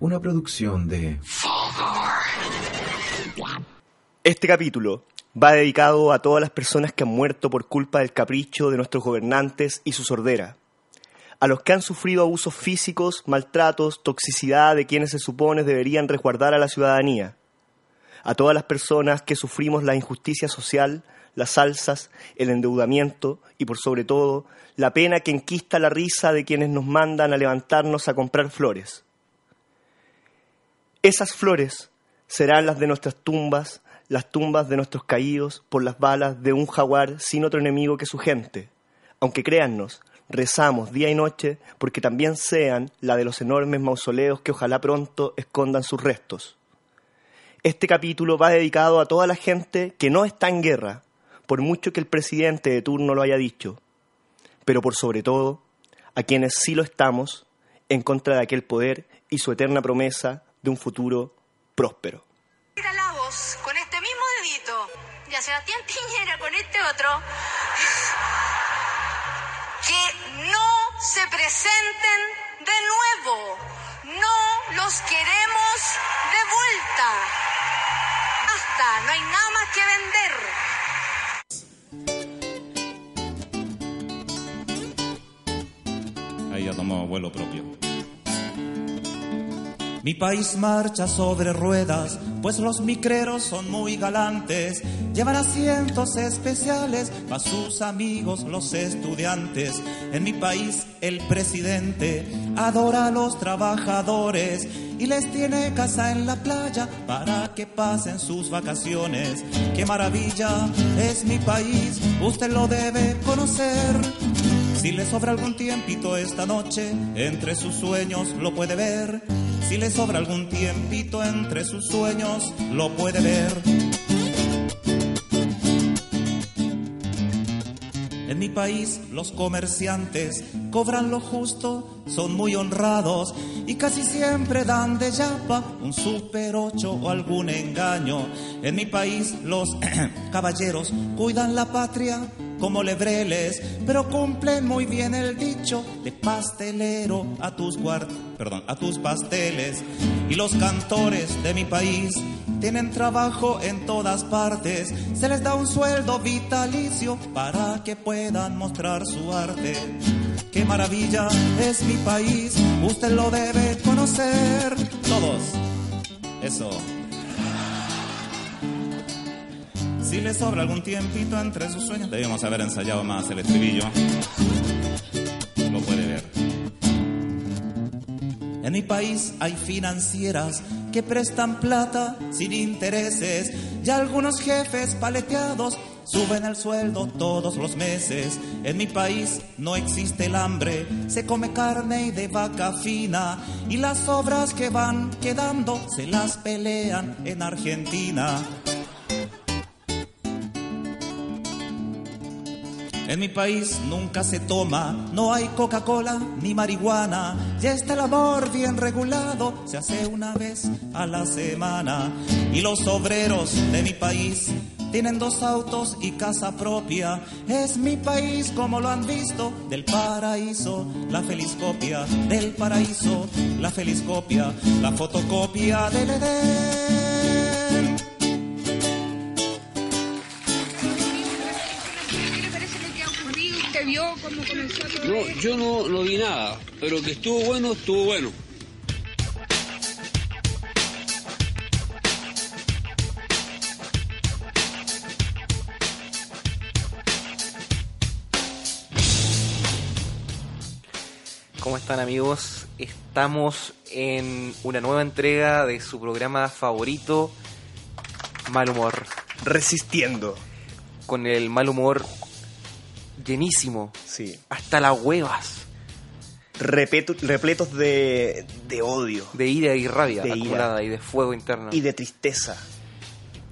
Una producción de... Este capítulo va dedicado a todas las personas que han muerto por culpa del capricho de nuestros gobernantes y su sordera. A los que han sufrido abusos físicos, maltratos, toxicidad de quienes se supone deberían resguardar a la ciudadanía. A todas las personas que sufrimos la injusticia social, las alzas, el endeudamiento y por sobre todo la pena que enquista la risa de quienes nos mandan a levantarnos a comprar flores. Esas flores serán las de nuestras tumbas, las tumbas de nuestros caídos por las balas de un jaguar sin otro enemigo que su gente. Aunque créannos, rezamos día y noche porque también sean la de los enormes mausoleos que ojalá pronto escondan sus restos. Este capítulo va dedicado a toda la gente que no está en guerra, por mucho que el presidente de turno lo haya dicho, pero por sobre todo a quienes sí lo estamos en contra de aquel poder y su eterna promesa de un futuro próspero. Mira la voz con este mismo dedito y a Sebastián Piñera con este otro que no se presenten de nuevo. No los queremos de vuelta. Basta, no hay nada más que vender. Ahí ya tomó vuelo propio. Mi país marcha sobre ruedas, pues los micreros son muy galantes. Llevan asientos especiales para sus amigos los estudiantes. En mi país el presidente adora a los trabajadores y les tiene casa en la playa para que pasen sus vacaciones. ¡Qué maravilla es mi país! Usted lo debe conocer. Si le sobra algún tiempito esta noche, entre sus sueños lo puede ver. Si le sobra algún tiempito entre sus sueños, lo puede ver. En mi país los comerciantes cobran lo justo, son muy honrados y casi siempre dan de yapa un super ocho o algún engaño. En mi país los caballeros cuidan la patria como lebreles, pero cumplen muy bien el dicho de pastelero a tus guard pasteles. Y los cantores de mi país tienen trabajo en todas partes, se les da un sueldo vitalicio para que puedan mostrar su arte. Qué maravilla es mi país, usted lo debe conocer. Todos. Eso. Si le sobra algún tiempito entre sus sueños, debíamos haber ensayado más el estribillo. Lo puede ver. En mi país hay financieras que prestan plata sin intereses y algunos jefes paleteados suben el sueldo todos los meses. En mi país no existe el hambre, se come carne y de vaca fina y las obras que van quedando se las pelean en Argentina. En mi país nunca se toma, no hay Coca-Cola ni marihuana. Ya está el amor bien regulado, se hace una vez a la semana. Y los obreros de mi país tienen dos autos y casa propia. Es mi país como lo han visto, del paraíso, la feliz copia. Del paraíso, la feliz copia, la fotocopia del Edén. Cómo comenzó todo No, yo no, no vi nada, pero que estuvo bueno, estuvo bueno. ¿Cómo están amigos? Estamos en una nueva entrega de su programa favorito, Mal Humor. Resistiendo. Con el mal humor llenísimo, Sí. hasta las huevas, Repeto- repletos de, de odio de ira y rabia De ira. acumulada y de fuego interno, y de tristeza.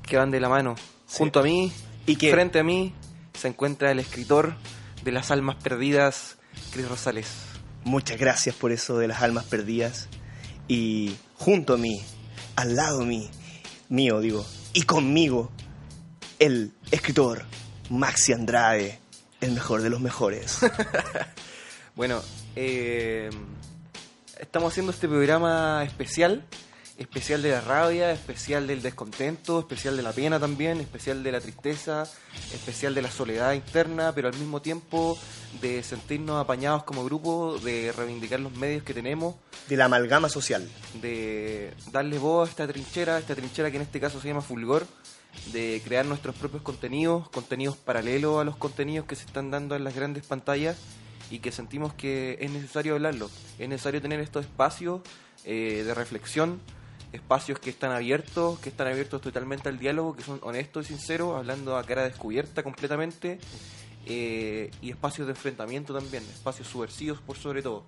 que van de la mano. Junto a mí, Y que- frente a mí, se encuentra el escritor de Las Almas Perdidas, Cris Rosales. Muchas gracias por eso de las almas perdidas. Y junto a mí, al lado mí, mío digo, y conmigo, el escritor Maxi Andrade, el mejor de los mejores. Bueno, eh, Estamos haciendo este programa especial, especial de la rabia, especial del descontento, especial de la pena también, especial de la tristeza, especial de la soledad interna, pero al mismo tiempo de sentirnos apañados como grupo, de reivindicar los medios que tenemos, De la amalgama social. de darle voz a esta trinchera, esta trinchera que en este caso se llama Fulgor, de crear nuestros propios contenidos, contenidos paralelos a los contenidos que se están dando en las grandes pantallas y que sentimos que es necesario hablarlo, es necesario tener estos espacios eh, de reflexión, espacios que están abiertos, que están abiertos totalmente al diálogo, que son honestos y sinceros, hablando a cara descubierta completamente, eh, y espacios de enfrentamiento también, espacios subversivos por sobre todo.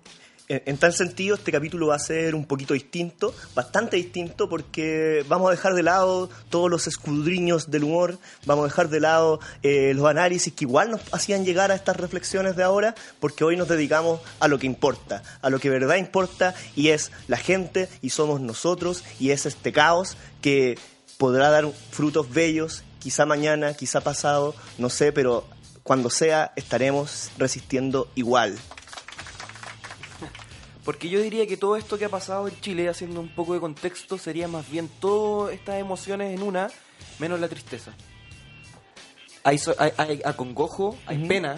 En, tal sentido, este capítulo va a ser un poquito distinto, bastante distinto, porque vamos a dejar de lado todos los escudriños del humor, vamos a dejar de lado eh, los análisis que igual nos hacían llegar a estas reflexiones de ahora, porque hoy nos dedicamos a lo que importa, a lo que verdad importa, y es la gente, y somos nosotros, y es este caos que podrá dar frutos bellos, quizá mañana, quizá pasado, no sé, pero cuando sea estaremos resistiendo igual. Porque yo diría que todo esto que ha pasado en Chile, haciendo un poco de contexto, sería más bien todas estas emociones en una, menos la tristeza. Hay, so- hay, hay acongojo, hay pena,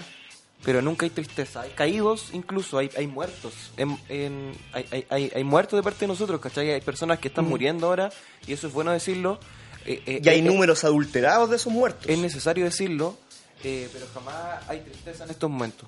pero nunca hay tristeza. Hay caídos, incluso hay, hay muertos. En, en- hay, hay, hay, hay muertos de parte de nosotros, ¿cachai? Hay personas que están muriendo ahora, y eso es bueno decirlo. Eh, eh, Y hay eh, números adulterados de esos muertos. Es necesario decirlo, eh, pero jamás hay tristeza en estos momentos.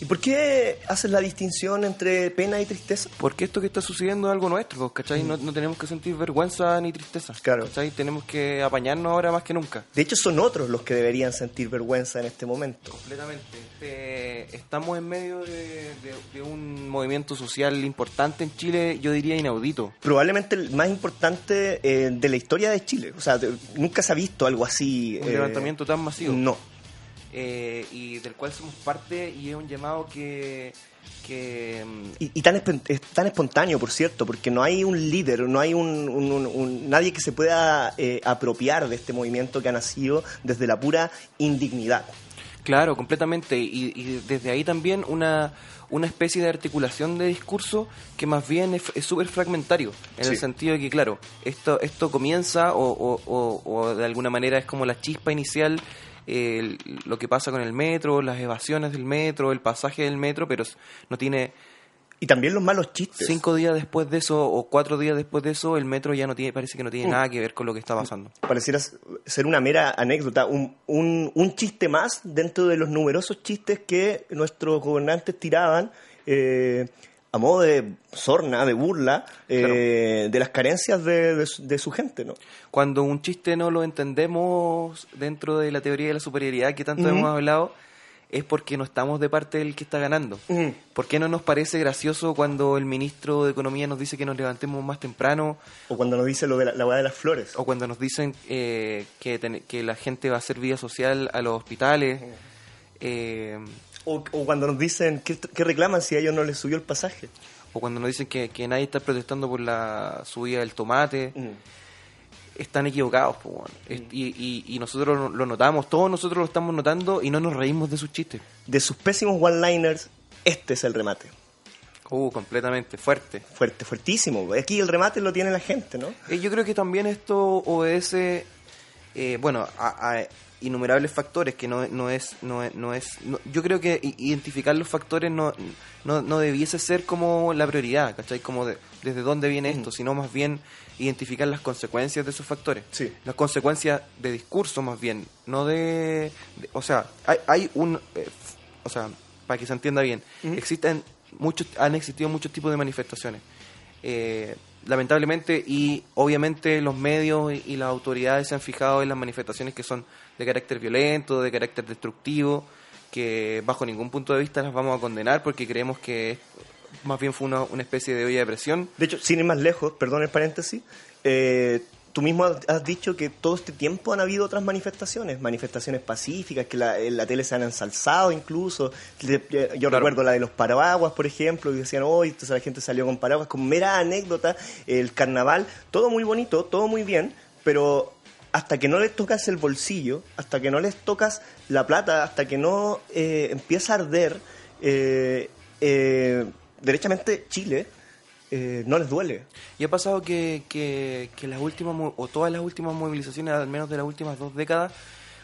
¿Y por qué haces la distinción entre pena y tristeza? Porque esto que está sucediendo es algo nuestro, ¿cachai? No, no tenemos que sentir vergüenza ni tristeza. Claro. ¿cachai? Tenemos que apañarnos ahora más que nunca. De hecho, son otros los que deberían sentir vergüenza en este momento. Completamente. Este, estamos en medio de, de- de un movimiento social importante en Chile, yo diría inaudito. Probablemente el más importante eh, de la historia de Chile. O sea, de- nunca se ha visto algo así. Un eh, levantamiento tan masivo. No. Eh, y del cual somos parte y es un llamado que... que mm, Y, y tan, es tan espontáneo, por cierto, porque no hay un líder, no hay un, un- un- un- nadie que se pueda eh, apropiar de este movimiento que ha nacido desde la pura indignidad. Claro, completamente. Y, y desde ahí también una, una especie de articulación de discurso que más bien es súper fragmentario. En el Sí. sentido de que, claro, esto, esto comienza o, o- o- o de alguna manera es como la chispa inicial, eh, lo que pasa con el metro, las evasiones del metro, el pasaje del metro, pero no tiene... Y también los malos chistes. Cinco días después de eso o cuatro días después de eso, el metro ya no tiene, parece que no Mm. tiene nada que ver con lo que está pasando. Pareciera ser una mera anécdota, un, un, un chiste más dentro de los numerosos chistes que nuestros gobernantes tiraban eh, a modo de sorna, de burla, eh, de las carencias de, de su- de su gente, ¿no? cuando un chiste no lo entendemos dentro de la teoría de la superioridad que tanto hemos hablado, es porque no estamos de parte del que está ganando. ¿Por qué no nos parece gracioso cuando el ministro de Economía nos dice que nos levantemos más temprano? O cuando nos dice lo de la, la de las flores. O cuando nos dicen eh, que, ten- que la gente va a hacer vida social a los hospitales. Eh, O, o cuando nos dicen que, reclaman si a ellos no les subió el pasaje. o cuando nos dicen que, que nadie está protestando por la subida del tomate. están equivocados, po, weón. Es- y, y- y nosotros lo- lo notamos, todos nosotros lo estamos notando y no nos reímos de sus chistes. De sus pésimos one-liners, este es el remate. Uh, completamente, fuerte. Fuerte, fuertísimo. Aquí el remate lo tiene la gente, ¿no? Eh, yo creo que también esto obedece, eh, bueno, a, a innumerables factores que no, no es, no es, no es no- yo creo que identificar los factores no, no, no debiese ser como la prioridad, ¿cachai? Como de- desde dónde viene esto, sino más bien identificar las consecuencias de esos factores. Sí. Las consecuencias de discurso más bien, no de, de- o sea, hay, hay un, eh, o sea, para que se entienda bien, existen muchos, han existido muchos tipos de manifestaciones. Eh, lamentablemente y obviamente los medios y, las autoridades se han fijado en las manifestaciones que son de carácter violento, de carácter destructivo, que bajo ningún punto de vista las vamos a condenar porque creemos que más bien fue una, una especie de olla de presión. De hecho, sin ir más lejos, perdón el paréntesis, eh, tú mismo has dicho que todo este tiempo han habido otras manifestaciones, manifestaciones pacíficas, que la, en la tele se han ensalzado incluso. Yo Claro. recuerdo la de los paraguas, por ejemplo, y decían, hoy entonces la gente salió con paraguas, como mera anécdota, el carnaval, todo muy bonito, todo muy bien, pero hasta que no les tocas el bolsillo, hasta que no les tocas la plata, hasta que no eh, empieza a arder, eh, eh, derechamente Chile eh, no les duele. Y ha pasado que, que, que las últimas, o todas las últimas movilizaciones, al menos de las últimas dos décadas,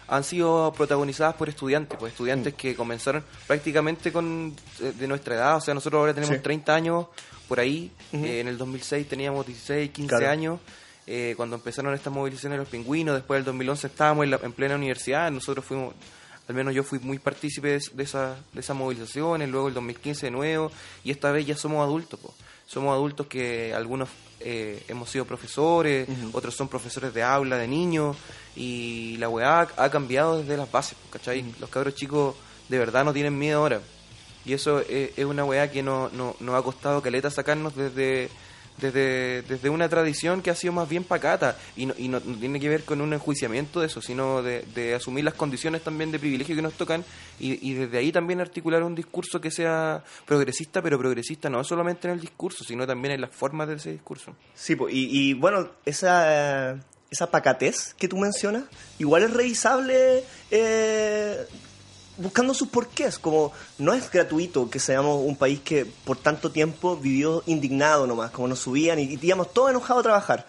han sido protagonizadas por estudiantes, pues Mm. estudiantes que comenzaron prácticamente con eh, de nuestra edad, o sea, nosotros ahora tenemos Sí. 30 años por ahí, eh, en el 2006 teníamos 16, 15 Claro. años, eh, cuando empezaron estas movilizaciones de los pingüinos, después del 2011 estábamos en, la- en plena universidad, nosotros fuimos, al menos yo fui muy partícipe de, de, esa, de esas movilizaciones, luego el 2015 de nuevo, y esta vez ya somos adultos, po. somos adultos que algunos eh, hemos sido profesores, otros son profesores de aula, de niños, y la weá ha, cambiado desde las bases, po, ¿cachai? Los cabros chicos de verdad no tienen miedo ahora. Y eso es, es una weá que no, no, nos ha costado caleta sacarnos desde, desde, desde una tradición que ha sido más bien pacata. Y no, y no, tiene que ver con un enjuiciamiento de eso, sino de, de asumir las condiciones también de privilegio que nos tocan y, y desde ahí también articular un discurso que sea progresista, pero progresista no solamente en el discurso, sino también en las formas de ese discurso. Sí, y, y bueno, esa, esa pacatez que tú mencionas, igual es revisable eh, buscando sus porqués. Como no es gratuito que seamos un país que por tanto tiempo vivió indignado nomás, como nos subían y, y íbamos todos enojados a trabajar,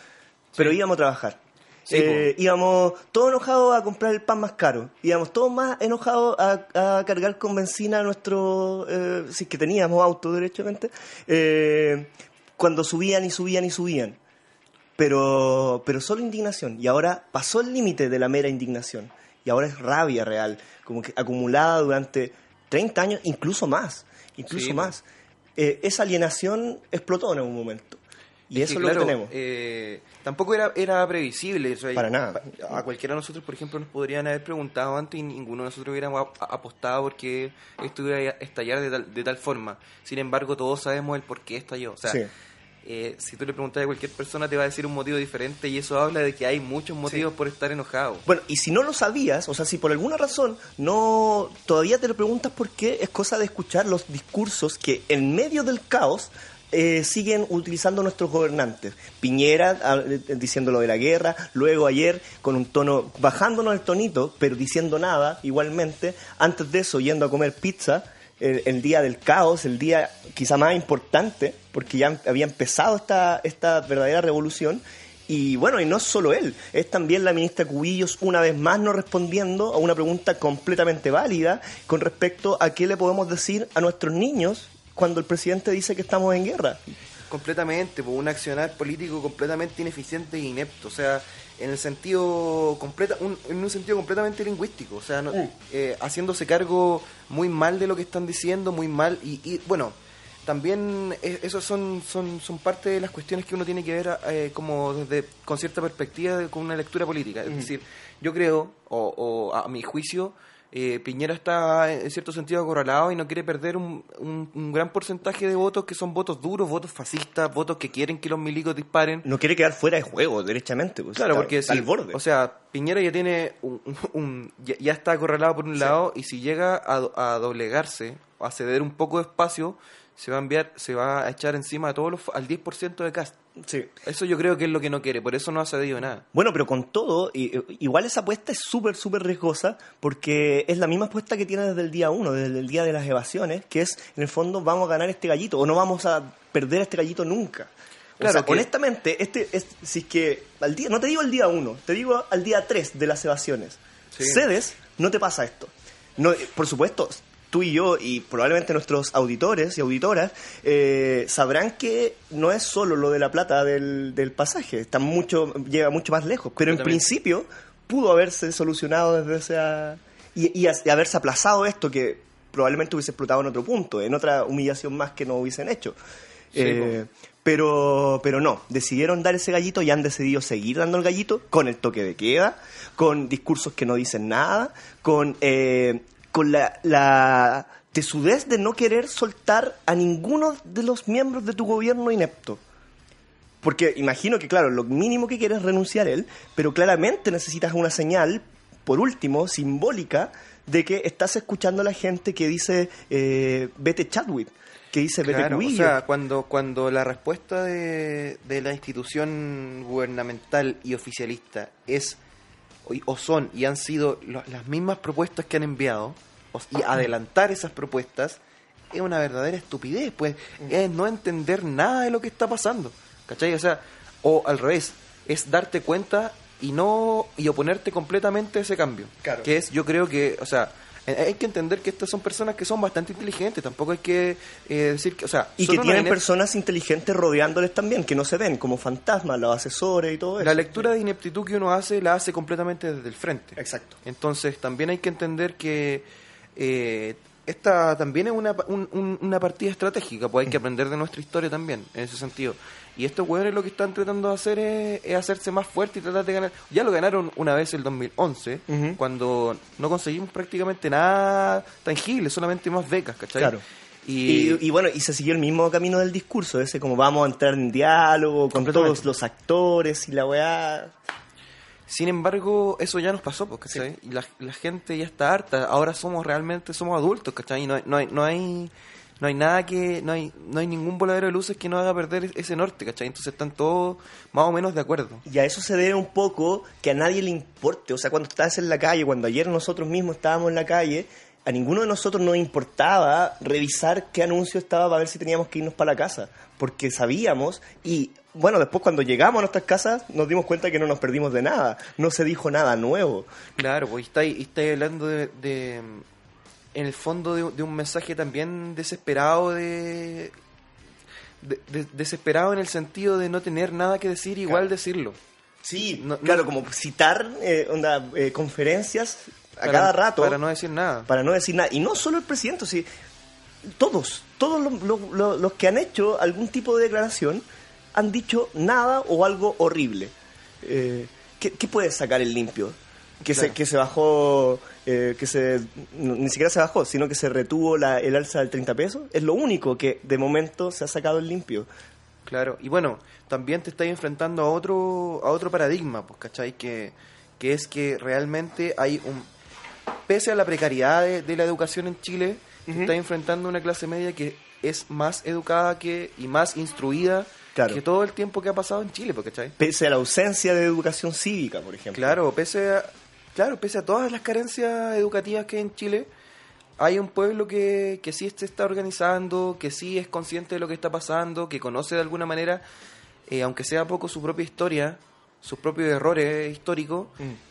pero íbamos a trabajar. Sí, Eh, íbamos todos enojados a comprar el pan más caro. Íbamos todos más enojados a, a cargar con benzina nuestro, eh, si es que teníamos auto derechamente, eh, cuando subían y subían y subían. Pero, pero solo indignación. Y ahora pasó el límite de la mera indignación. Y ahora es rabia real, como que acumulada durante 30 años, incluso más. Incluso Sí, más. Eh, esa alienación explotó en algún momento. Y Es eso que, es lo que tenemos. eh, tampoco era, era previsible. o sea, Para nada. A cualquiera de nosotros, por ejemplo, nos podrían haber preguntado antes y ninguno de nosotros hubiéramos apostado porque esto iba a estallar de tal, de tal forma. Sin embargo, todos sabemos el por qué estalló. O sea, Sí. Eh, si tú le preguntas a cualquier persona, te va a decir un motivo diferente y eso habla de que hay muchos motivos por estar enojado. Bueno, y si no lo sabías, o sea, si por alguna razón no todavía te lo preguntas por qué, es cosa de escuchar los discursos que en medio del caos eh, siguen utilizando nuestros gobernantes. Piñera ah, eh, diciendo lo de la guerra, luego ayer con un tono, bajándonos el tonito, pero diciendo nada igualmente, antes de eso yendo a comer pizza, el, día del caos, el día quizá más importante, porque ya había empezado esta, esta verdadera revolución. Y bueno, y no solo él, es también la ministra Cubillos una vez más no respondiendo a una pregunta completamente válida con respecto a qué le podemos decir a nuestros niños cuando el presidente dice que estamos en guerra. Completamente, por un accionar político completamente ineficiente e inepto, o sea, en el sentido completa, un- en un sentido completamente lingüístico, o sea, no- eh, haciéndose cargo muy mal de lo que están diciendo, muy mal y, y, bueno, también eh, esos son, son son parte de las cuestiones que uno tiene que ver eh, como desde con cierta perspectiva de- con una lectura política, es decir, yo creo o, o a mi juicio eh, Piñera está en cierto sentido acorralado y no quiere perder un, un- un gran porcentaje de votos que son votos duros, votos fascistas, votos que quieren que los milicos disparen. No quiere quedar fuera de juego, derechamente. pues, Claro, está- porque está si- al borde. o sea, Piñera ya tiene un, un- un- ya, ya está acorralado por un lado y si llega a, a doblegarse, a ceder un poco de espacio, se va a enviar, se va a echar encima a todos los, al 10% de cast. sí. Eso yo creo que es lo que no quiere, por eso no ha cedido nada. Bueno, pero con todo, i- igual esa apuesta es súper, súper riesgosa porque es la misma apuesta que tiene desde el día uno, desde el día de las evasiones, que es, en el fondo, vamos a ganar este gallito o no vamos a perder este gallito nunca. O Claro sea, que- honestamente, este es, si es que al día, no te digo el día uno, te digo al día tres de las evasiones. Sí. Cedes, no te pasa esto. No, eh, por supuesto, tú y yo y probablemente nuestros auditores y auditoras eh, sabrán que no es solo lo de la plata del, del pasaje, está mucho, llega mucho más lejos. Pero en principio pudo haberse solucionado desde esa y, y haberse aplazado esto que probablemente hubiese explotado en otro punto, en otra humillación más que no hubiesen hecho. Sí, Eh, pero, pero no, decidieron dar ese gallito y han decidido seguir dando el gallito con el toque de queda, con discursos que no dicen nada, con, eh, con la, la tesudez de no querer soltar a ninguno de los miembros de tu gobierno inepto. Porque imagino que, claro, lo mínimo que quiere es renunciar él, pero claramente necesitas una señal, por último, simbólica, de que estás escuchando a la gente que dice eh, vete Chadwick, que dice vete Claro, o sea, cuando, cuando la respuesta de, de la institución gubernamental y oficialista es o, son y han sido lo- las mismas propuestas que han enviado o- y adelantar esas propuestas es una verdadera estupidez, pues es no entender nada de lo que está pasando, ¿cachai? O sea, o al revés, es darte cuenta y no y oponerte completamente a ese cambio. Claro. Que es, yo creo que, o sea, hay que entender que estas son personas que son bastante inteligentes, tampoco hay que eh, decir que, o sea, Y que tienen personas inteligentes rodeándoles también, que no se ven, como fantasmas, los asesores y todo eso. la lectura de ineptitud que uno hace la hace completamente desde el frente. Exacto. Entonces también hay que entender que eh, esta también es una, un- un- una partida estratégica, pues hay que aprender de nuestra historia también, en ese sentido. Y estos hueones lo que están tratando de hacer es, es hacerse más fuerte y tratar de ganar. Ya lo ganaron una vez el 2011, Ujú. cuando no conseguimos prácticamente nada tangible, solamente más becas, ¿cachai? Claro. Y, Y, y bueno, y se siguió el mismo camino del discurso, ese como vamos a entrar en diálogo con todos los actores y la weá. Sin embargo, eso ya nos pasó. Y la, la gente ya está harta. Ahora somos realmente somos adultos, ¿cachai? Y no hay, no hay, no hay, no hay nada que, no hay, no hay ningún voladero de luces que nos haga perder ese norte, ¿cachai? Entonces están todos más o menos de acuerdo. Y a eso se debe un poco que a nadie le importe. O sea, cuando estás en la calle, cuando ayer nosotros mismos estábamos en la calle, a ninguno de nosotros nos importaba revisar qué anuncio estaba para ver si teníamos que irnos para la casa. Porque sabíamos y, bueno, después cuando llegamos a nuestras casas nos dimos cuenta que no nos perdimos de nada. No se dijo nada nuevo. Claro, pues y estáis, y estáis hablando de, de, en el fondo de, de un mensaje también desesperado de, de- de- desesperado en el sentido de no tener nada que decir, igual Claro. decirlo. Sí, No- claro, no- como citar eh, onda, eh, conferencias a Para- cada rato. Para no decir nada. para no decir nada. Y no solo el presidente, sí, todos, todos los- los que han hecho algún tipo de declaración han dicho nada o algo horrible. Eh, ¿qué, qué puede sacar el limpio? Que, se, que se bajó, eh, que se, no, ni siquiera se bajó, sino que se retuvo la, el alza del 30 pesos. Es lo único que de momento se ha sacado el limpio. Claro, y bueno, también te estás enfrentando a otro, a otro paradigma, pues, ¿cachai? Que, que es que realmente hay un... Pese a la precariedad de, de la educación en Chile, te estás enfrentando a una clase media que es más educada que y más instruida Claro. que todo el tiempo que ha pasado en Chile, ¿cachai? Pese a la ausencia de educación cívica, por ejemplo. Claro, pese a, claro, pese a todas las carencias educativas que hay en Chile, hay un pueblo que, que sí se está organizando, que sí es consciente de lo que está pasando, que conoce de alguna manera, eh, aunque sea poco, su propia historia, sus propios errores históricos,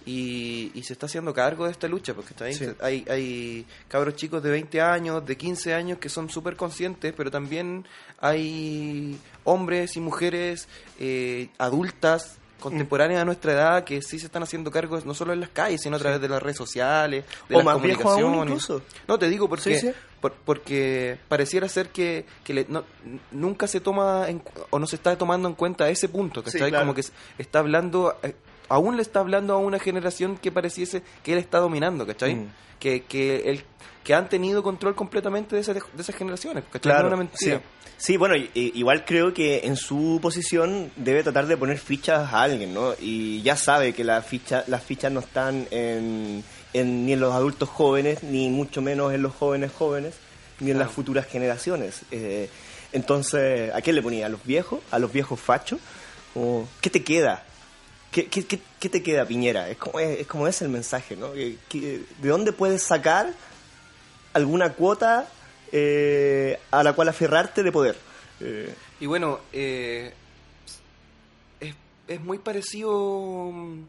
y, y se está haciendo cargo de esta lucha, porque está ahí, Sí. hay, hay cabros chicos de 20 años, de 15 años, que son súper conscientes, pero también hay hombres y mujeres eh, adultas contemporáneas a nuestra edad que sí se están haciendo cargos no solo en las calles, sino a través de las redes sociales, de O las más aún comunicaciones. incluso. No, te digo porque, Sí, sí. por- porque pareciera ser que, que le- no- nunca se toma en o no se está tomando en cuenta ese punto, que claro. como que está hablando, eh, aún le está hablando a una generación que pareciese que él está dominando, ¿cachai? Mm. Que, que, él, que han tenido control completamente de, esas de esas generaciones, Claro, es una mentira. Sí. Sí, bueno, y- igual creo que en su posición debe tratar de poner fichas a alguien, ¿no? Y ya sabe que la ficha, las fichas no están en, en- ni en los adultos jóvenes, ni mucho menos en los jóvenes jóvenes, ni en las futuras generaciones. Eh, entonces, ¿a qué le ponía? ¿A los viejos? ¿A los viejos fachos? ¿O ¿Qué te queda? ¿Qué, qué, qué- qué te queda, Piñera? Es como es, es como es el mensaje, ¿no? ¿De dónde puedes sacar alguna cuota eh, a la cual aferrarte de poder? Eh, Y bueno, eh, es, es muy parecido mm,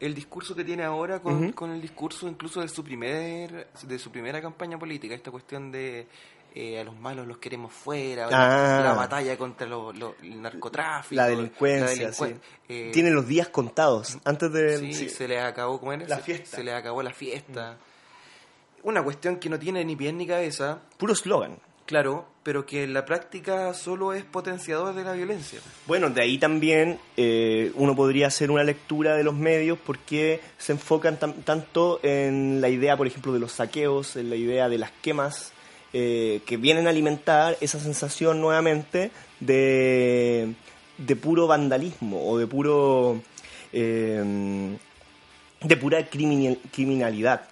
el discurso que tiene ahora con, con el discurso incluso de su primer de su primera campaña política, esta cuestión de eh, a los malos los queremos fuera, Ah. la batalla contra lo- lo- el narcotráfico, la delincuencia, la delincuen- sí. eh, Tienen los días contados antes de... sí, sí. se les acabó ¿cómo era? La Se- fiesta. se les acabó la fiesta. Una cuestión que no tiene ni pie ni cabeza, Puro eslogan. claro, pero que en la práctica solo es potenciador de la violencia. Bueno, de ahí también eh, uno podría hacer una lectura de los medios porque se enfocan tan- tanto en la idea, por ejemplo, de los saqueos, en la idea de las quemas, eh, que vienen a alimentar esa sensación nuevamente de, de puro vandalismo o de puro... eh, de pura criminal- criminalidad,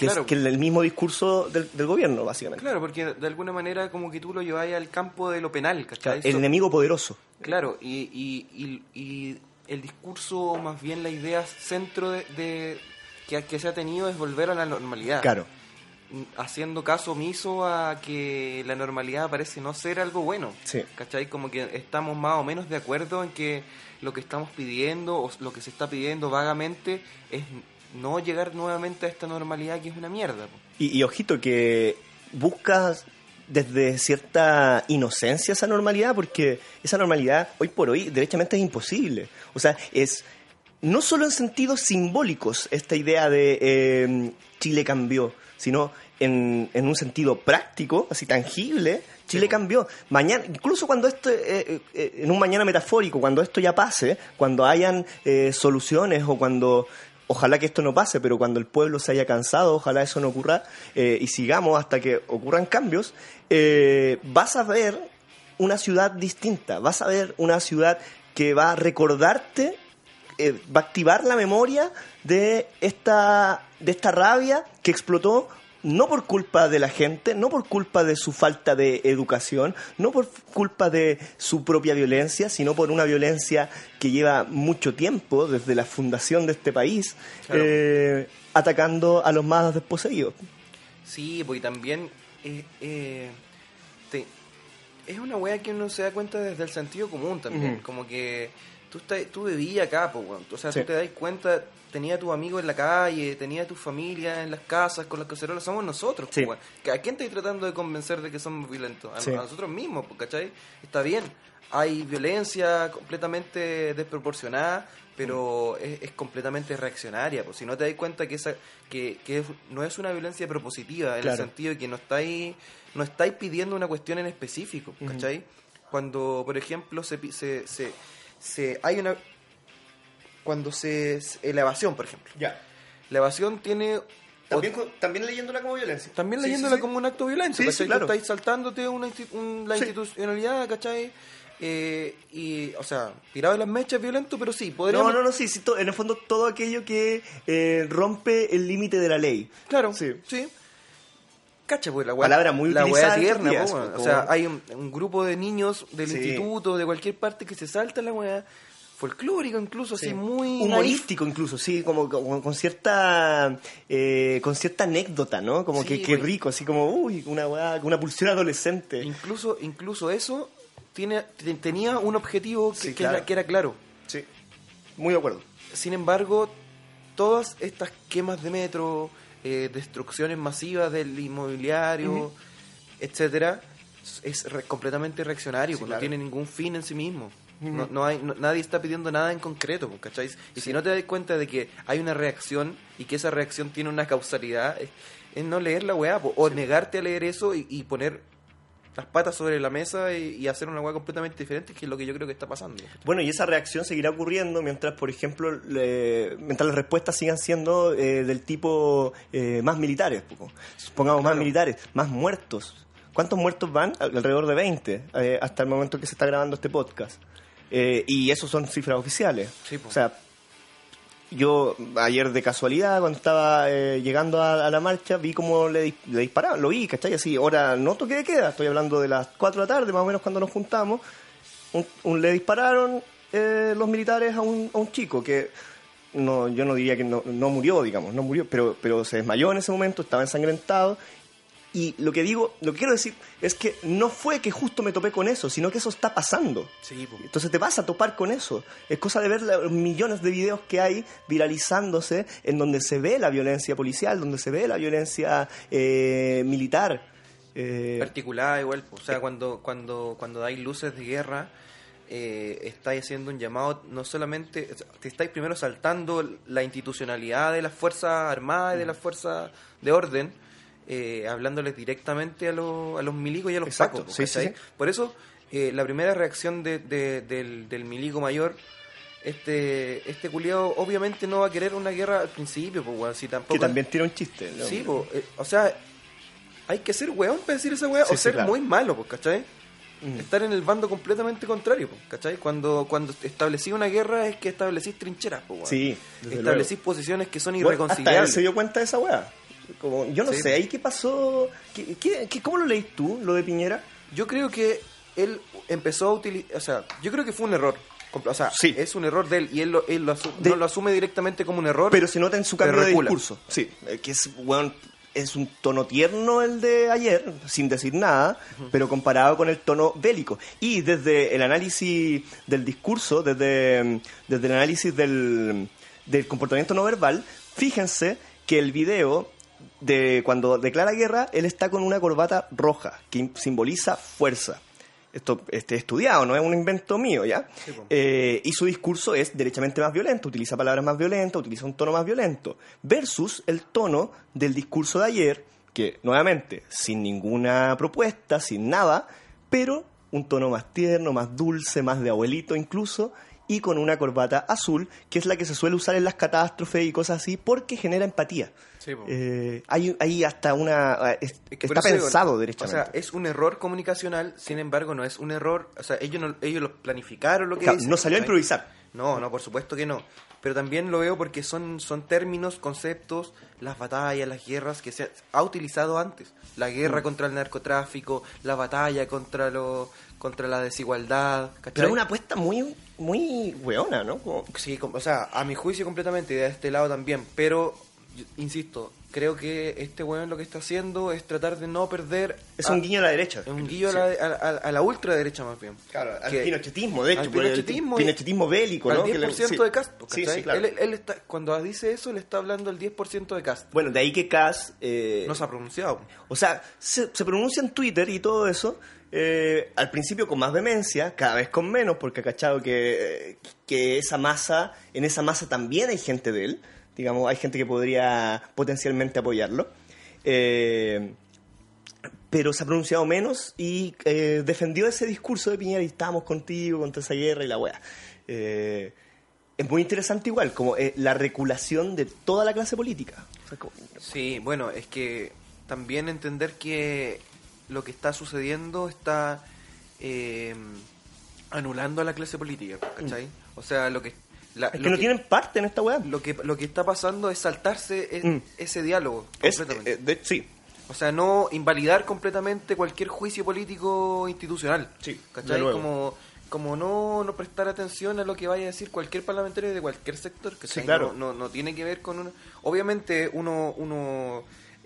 que Claro. es que el mismo discurso del, del gobierno, básicamente. Claro, porque de alguna manera como que tú lo lleváis al campo de lo penal, ¿cachai? Claro, el enemigo poderoso. Claro, y, y, y, y el discurso, más bien la idea centro de, de- que, que se ha tenido es volver a la normalidad. Claro. haciendo caso omiso a que la normalidad parece no ser algo bueno. Sí. ¿Cachai? Como que estamos más o menos de acuerdo en que lo que estamos pidiendo o lo que se está pidiendo vagamente es no llegar nuevamente a esta normalidad que es una mierda. Y, y ojito que buscas desde cierta inocencia esa normalidad, porque esa normalidad hoy por hoy derechamente es imposible. O sea, es no solo en sentidos simbólicos esta idea de eh, Chile cambió, sino en, en un sentido práctico, así tangible, Chile cambió. Mañana, incluso cuando esto, eh, eh, eh, en un mañana metafórico, cuando esto ya pase, cuando hayan eh, soluciones o cuando ojalá que esto no pase, pero cuando el pueblo se haya cansado, ojalá eso no ocurra eh, y sigamos hasta que ocurran cambios, eh, vas a ver una ciudad distinta, vas a ver una ciudad que va a recordarte, eh, va a activar la memoria de esta, de esta rabia que explotó no por culpa de la gente, no por culpa de su falta de educación, no por culpa de su propia violencia, sino por una violencia que lleva mucho tiempo, desde la fundación de este país, Claro. eh, atacando a los más desposeídos. Sí, porque también eh, eh, te- es una weá que uno se da cuenta desde el sentido común también. Como que tú, estás, tú vivías acá, pues. O sea, Sí. tú te das cuenta, tenía a tus amigos en la calle, tenía a tu familia en las casas, con las cacerolas, somos nosotros, pues, Sí. weón. ¿A quién estáis tratando de convencer de que somos violentos? A, Sí. a nosotros mismos, pues, ¿cachai? Está bien, hay violencia completamente desproporcionada, pero es, es completamente reaccionaria. Pues si no te das cuenta que esa que, que es- no es una violencia propositiva, en Claro. el sentido de que no estáis, no estáis pidiendo una cuestión en específico, ¿cachai? Cuando, por ejemplo, se, pi- se, se, se- hay una... Cuando se... se- La evasión, por ejemplo. Ya. La evasión tiene... También, también leyéndola como violencia. También leyéndola sí, sí. como un acto violento, Sí, sí, ¿cachai? Claro. estáis saltándote una un- la institucionalidad, ¿cachai? Eh, y, o sea, tirado de las mechas violento, pero sí, podríamos... No, no, no, sí, en el fondo todo aquello que eh, rompe el límite de la ley. Claro, Sí. sí. Cacha, pues la weá. Palabra muy La weá tierna, días, po, weón. como- O sea, hay un, un grupo de niños del instituto, de cualquier parte, que se salta la weá. Folclórico, incluso, así, Sí. muy. naif. humorístico incluso, sí, como, como con cierta eh, con cierta anécdota, ¿no? Como Sí, que, rico, así como, uy, una una pulsión adolescente. Incluso, incluso eso tiene, te- tenía un objetivo que, Sí, que claro. era, que era claro. Sí, muy de acuerdo. Sin embargo, todas estas quemas de metro, eh, destrucciones masivas del inmobiliario, etcétera, es re- completamente reaccionario, Sí, pues, claro. no tiene ningún fin en sí mismo. No, no hay, no- nadie está pidiendo nada en concreto, ¿cachai? Y si no te das cuenta de que hay una reacción y que esa reacción tiene una causalidad, es, es no leer la weá, po, o negarte a leer eso y, y poner las patas sobre la mesa y, y hacer una weá completamente diferente, que es lo que yo creo que está pasando. Bueno, y esa reacción seguirá ocurriendo mientras, por ejemplo, le- mientras las respuestas sigan siendo eh, del tipo eh, más militares, poco. supongamos más militares, más muertos. ¿Cuántos muertos van? Al- Alrededor de 20, eh, hasta el momento que se está grabando este podcast. Eh, y eso son cifras oficiales. Sí, o sea, yo ayer de casualidad, cuando estaba eh, llegando a, a la marcha, vi cómo le, le disparaban, lo vi, ¿cachai? Así, ahora no toque de queda, estoy hablando de las 4 de la tarde, más o menos cuando nos juntamos, un, un- le dispararon eh, los militares a un, a un chico que no, yo no diría que no, no murió, digamos, no murió, pero, pero se desmayó en ese momento, estaba ensangrentado. Y lo que digo, lo que quiero decir es que no fue que justo me topé con eso, sino que eso está pasando. Sí. Entonces te vas a topar con eso. Es cosa de ver los millones de videos que hay viralizándose en donde se ve la violencia policial, donde se ve la violencia eh, militar. Eh, articulada igual, o sea, cuando cuando cuando dais luces de guerra, eh, estáis haciendo un llamado, no solamente, te estáis primero saltando la institucionalidad de las Fuerzas Armadas y de las Fuerzas de Orden, eh, hablándoles directamente a, los a los milicos y a los Exacto, pacos. sí, sí, ¿cachai? sí. Por eso, eh, la primera reacción de- de- del, del milico mayor... Este, este culiao obviamente no va a querer una guerra al principio, pues, weón, si tampoco... que también tiene un chiste. ¿no? Sí, po, eh, o sea, hay que ser weón para decir esa weá, o ser claro. muy malo, pues, ¿cachai? Mm. Estar en el bando completamente contrario, pues, ¿cachai? Cuando, cuando establecí una guerra es que establecís trincheras, pues. Sí, Establecís luego. posiciones que son Bueno, hasta él irreconciliables. se dio cuenta de esa weá. Como, yo no Sí. sé, ¿ahí qué pasó? ¿Qué, qué, qué- cómo lo leís tú, lo de Piñera? Yo creo que él empezó a utilizar, o sea, yo creo que fue un error. O sea, Sí. es un error de él y él, lo, él lo asu- De- no lo asume directamente como un error. Pero se nota en su cambio de discurso. Sí, eh, que es, weón, es un tono tierno el de ayer, sin decir nada, pero comparado con el tono bélico. Y desde el análisis del discurso, desde, desde el análisis del, del comportamiento no verbal, fíjense que el video de cuando declara guerra, él está con una corbata roja, que simboliza fuerza. Esto este, estudiado, no es un invento mío, ¿ya? Eh, y su discurso es derechamente más violento, utiliza palabras más violentas, utiliza un tono más violento, versus el tono del discurso de ayer, que nuevamente, sin ninguna propuesta, sin nada, pero un tono más tierno, más dulce, más de abuelito incluso, y con una corbata azul, que es la que se suele usar en las catástrofes y cosas así, porque genera empatía. Sí. Eh, hay, hay hasta una... es- Es que está digo, pensado O derechamente. sea, es un error comunicacional, sin embargo, no es un error. O sea, ellos, no, ellos lo planificaron lo que Claro, dicen, no salió a improvisar. No, no, por supuesto que no. Pero también lo veo porque son, son términos, conceptos, las batallas, las guerras que se ha utilizado antes. La Mm. guerra contra el narcotráfico, la batalla contra lo contra la desigualdad. ¿cachai? Pero es una apuesta muy, muy weona, ¿no? Como- Sí, o sea, a mi juicio completamente, y de este lado también, pero, yo- insisto, creo que este weón lo que está haciendo es tratar de no perder... es a- un guiño a la derecha. es un guillo a, la, a, a- la ultraderecha más bien. Claro, al Que- pinochetismo, de hecho. al por el pinochetismo, pinochetismo bélico, al ¿no? 10% Que le- sí. de Cast, Sí, ¿cachai? sí, claro. él, él está, cuando dice eso, le está hablando el 10% de Cast. Bueno, de ahí que Cass... eh, No se ha pronunciado. O sea, se, se pronuncia en Twitter y todo eso, eh, al principio con más vehemencia, cada vez con menos, porque ha cachado que, que esa masa, en esa masa también hay gente de él, digamos, hay gente que podría potencialmente apoyarlo. Eh, pero se ha pronunciado menos y eh, defendió ese discurso de Piñera y estamos contigo contra esa guerra y la weá. Eh, es muy interesante igual, como eh, la reculación de toda la clase política. O sea, como- Sí, bueno, es que también entender que lo que está sucediendo está eh, anulando a la clase política, ¿cachai? O sea, lo que... la- es que no tienen parte en esta weá. lo que lo que está pasando es saltarse Mm. ese diálogo Es, completamente. eh, de- sí, o sea, no invalidar completamente cualquier juicio político institucional. Sí, ¿Cachai? Como, como no, no prestar atención a lo que vaya a decir cualquier parlamentario de cualquier sector. ¿cachai? Sí, claro. No, no, no tiene que ver con una... Obviamente uno... uno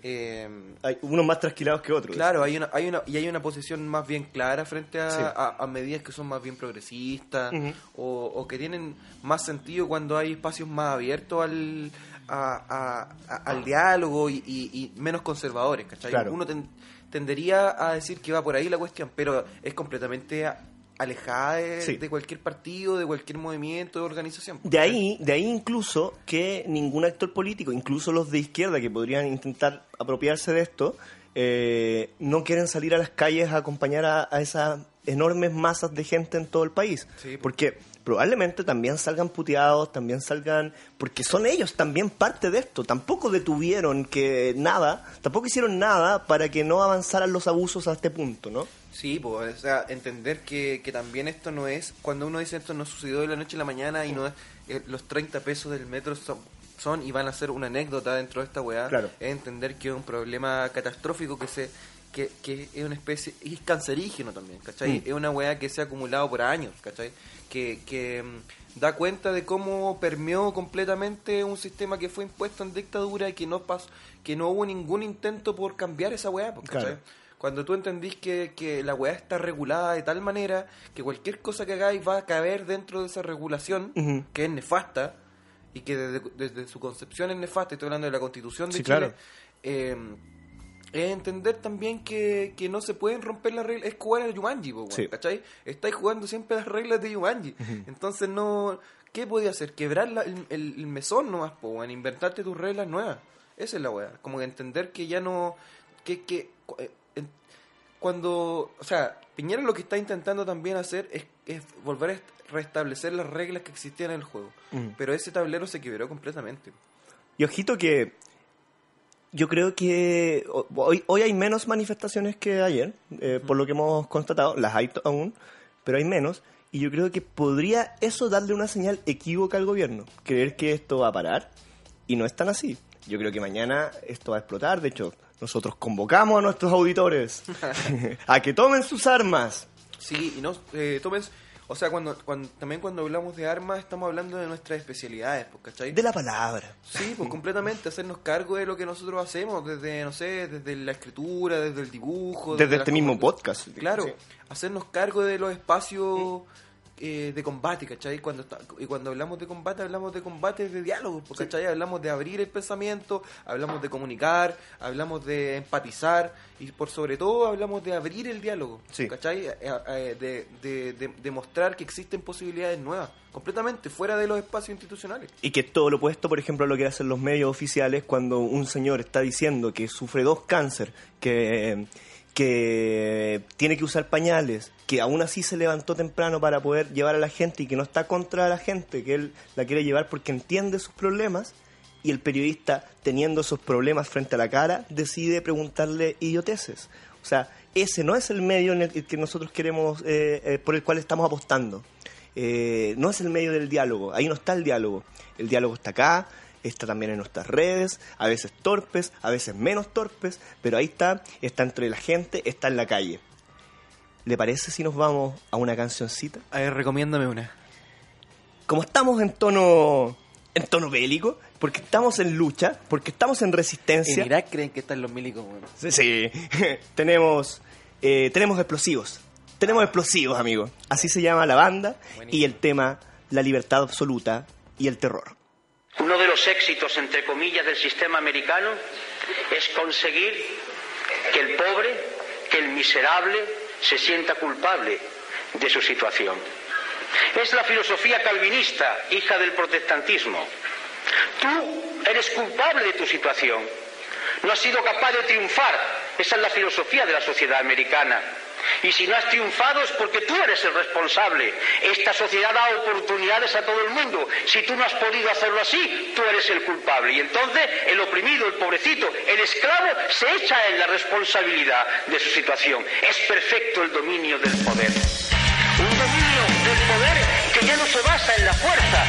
eh, hay unos más trasquilados que otros. Claro, hay una, hay una, y hay una posición más bien clara frente a, Sí. a- a medidas que son más bien progresistas o, o que tienen más sentido cuando hay espacios más abiertos al, a- al diálogo y, y- y menos conservadores, ¿cachai? Claro. Uno ten- tendería a decir que va por ahí la cuestión, pero es completamente alejada de, Sí. de cualquier partido, de cualquier movimiento, de organización. De ahí, de ahí incluso que ningún actor político, incluso los de izquierda que podrían intentar apropiarse de esto, eh, no quieren salir a las calles a acompañar a, a esas enormes masas de gente en todo el país. Sí, po. porque probablemente también salgan puteados, también salgan... Porque son ellos también parte de esto. Tampoco detuvieron que nada, tampoco hicieron nada para que no avanzaran los abusos a este punto, ¿no? Sí, pues, o sea, entender que, que también esto no es, cuando uno dice esto no sucedió de la noche a la mañana y no es, eh, los 30 pesos del metro son, son y van a ser una anécdota dentro de esta weá, Claro. es entender que es un problema catastrófico que se que, que es una especie, es cancerígeno también, ¿cachai? Mm. Es una weá que se ha acumulado por años, ¿cachai? Que, que mm, da cuenta de cómo permeó completamente un sistema que fue impuesto en dictadura y que no pasó, que no hubo ningún intento por cambiar esa weá. Claro. Cuando tú entendís que, que la weá está regulada de tal manera que cualquier cosa que hagáis va a caber dentro de esa regulación, que es nefasta, y que desde, desde su concepción es nefasta, estoy hablando de la constitución de Sí, Chile, claro. eh, es entender también que, que no se pueden romper las reglas, es jugar al Yumanji, po, weón, Sí. ¿cachai? Estáis jugando siempre las reglas de Yumanji, entonces no... ¿Qué podía hacer? Quebrar la- el, el- mesón nomás, po, weón, inventarte tus reglas nuevas. Esa es la weá. Como que entender que ya no... Que, que, eh, cuando... O sea, Piñera lo que está intentando también hacer es, es volver a est- restablecer las reglas que existían en el juego. Mm. Pero ese tablero se quebró completamente. Y ojito que yo creo que ho- hoy, hoy hay menos manifestaciones que ayer, eh, por lo que hemos constatado, las hay aún, pero hay menos, y yo creo que podría eso darle una señal equívoca al gobierno, creer que esto va a parar, y no es tan así. Yo creo que mañana esto va a explotar, de hecho, nosotros convocamos a nuestros auditores a que tomen sus armas. Sí, y no, eh, tomes, O sea, cuando, cuando también cuando hablamos de armas estamos hablando de nuestras especialidades, pues, ¿cachai? De la palabra. Sí, pues completamente, hacernos cargo de lo que nosotros hacemos, desde, no sé, desde la escritura, desde el dibujo. Desde la este mismo podcast. Claro, Sí. hacernos cargo de los espacios eh, de combate, ¿cachai? Cuando, está- y cuando hablamos de combate, hablamos de combate de diálogo, pues, ¿cachai? Hablamos de abrir el pensamiento, hablamos de comunicar, hablamos de empatizar y por sobre todo hablamos de abrir el diálogo, Sí. ¿cachai? Eh, eh, de, de, de- de mostrar que existen posibilidades nuevas, completamente fuera de los espacios institucionales. Y que es todo lo opuesto, por ejemplo, a lo que hacen los medios oficiales cuando un señor está diciendo que sufre dos cáncer, que, que tiene que usar pañales, que aún así se levantó temprano para poder llevar a la gente y que no está contra la gente, que él la quiere llevar porque entiende sus problemas. Y el periodista, teniendo esos problemas frente a la cara, decide preguntarle idioteces. O sea, ese no es el medio en el que nosotros queremos, eh, eh, por el cual estamos apostando. Eh, no es el medio del diálogo, ahí no está el diálogo. El diálogo está acá, está también en nuestras redes, a veces torpes, a veces menos torpes, pero ahí está, está entre la gente, está en la calle. ¿Le parece si nos vamos a una cancioncita? A ver, recomiéndame una. Como estamos en tono en tono bélico, porque estamos en lucha, porque estamos en resistencia. En Irak creen que están los milicos, bueno. Sí, sí. tenemos, eh, tenemos explosivos. Tenemos explosivos, amigos. Así se llama la banda Buenísimo. y el tema La libertad absoluta y el terror. Uno de los éxitos, entre comillas, del sistema americano es conseguir que el pobre, que el miserable se sienta culpable de su situación. Es la filosofía calvinista, hija del protestantismo. Tú eres culpable de tu situación. No has sido capaz de triunfar. Esa es la filosofía de la sociedad americana. Y si no has triunfado es porque tú eres el responsable. Esta sociedad da oportunidades a todo el mundo. Si tú no has podido hacerlo así, tú eres el culpable. Y entonces el oprimido, el pobrecito, el esclavo se echa en la responsabilidad de su situación. Es perfecto el dominio del poder. Un dominio del poder que ya no se basa en la fuerza,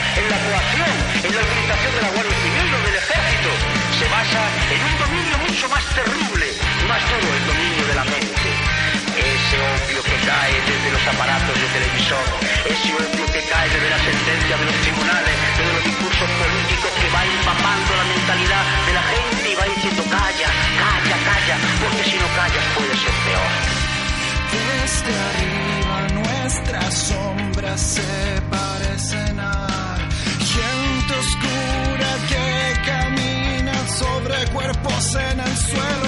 aparatos de televisor, ese opio que cae desde la sentencia de los tribunales, desde los discursos políticos que va empapando la mentalidad de la gente y va diciendo calla, calla, calla, porque si no callas puede ser peor. Desde arriba nuestras sombras se parecen a gente oscura que camina sobre cuerpos en el suelo.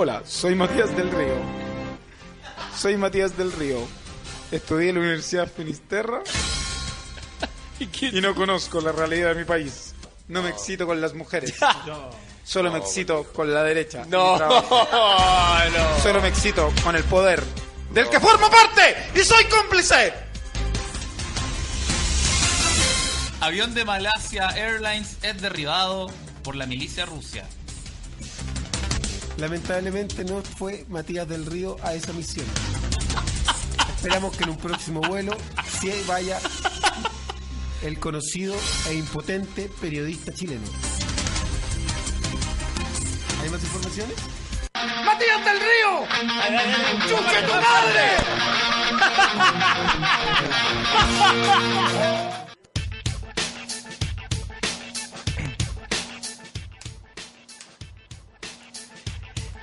Hola, soy Matías del Río. Soy Matías del Río. Estudié en la Universidad Finisterra y no conozco la realidad de mi país. No me excito con las mujeres. Solo me excito con la derecha. No, no. Solo me excito con el poder del que formo parte y soy cómplice. Avión de Malasia Airlines es derribado por la milicia rusa. Lamentablemente no fue Matías del Río a esa misión. Esperamos que en un próximo vuelo sí vaya el conocido e impotente periodista chileno. ¿Hay más informaciones? ¡Matías del Río! ¡Chuche tu madre!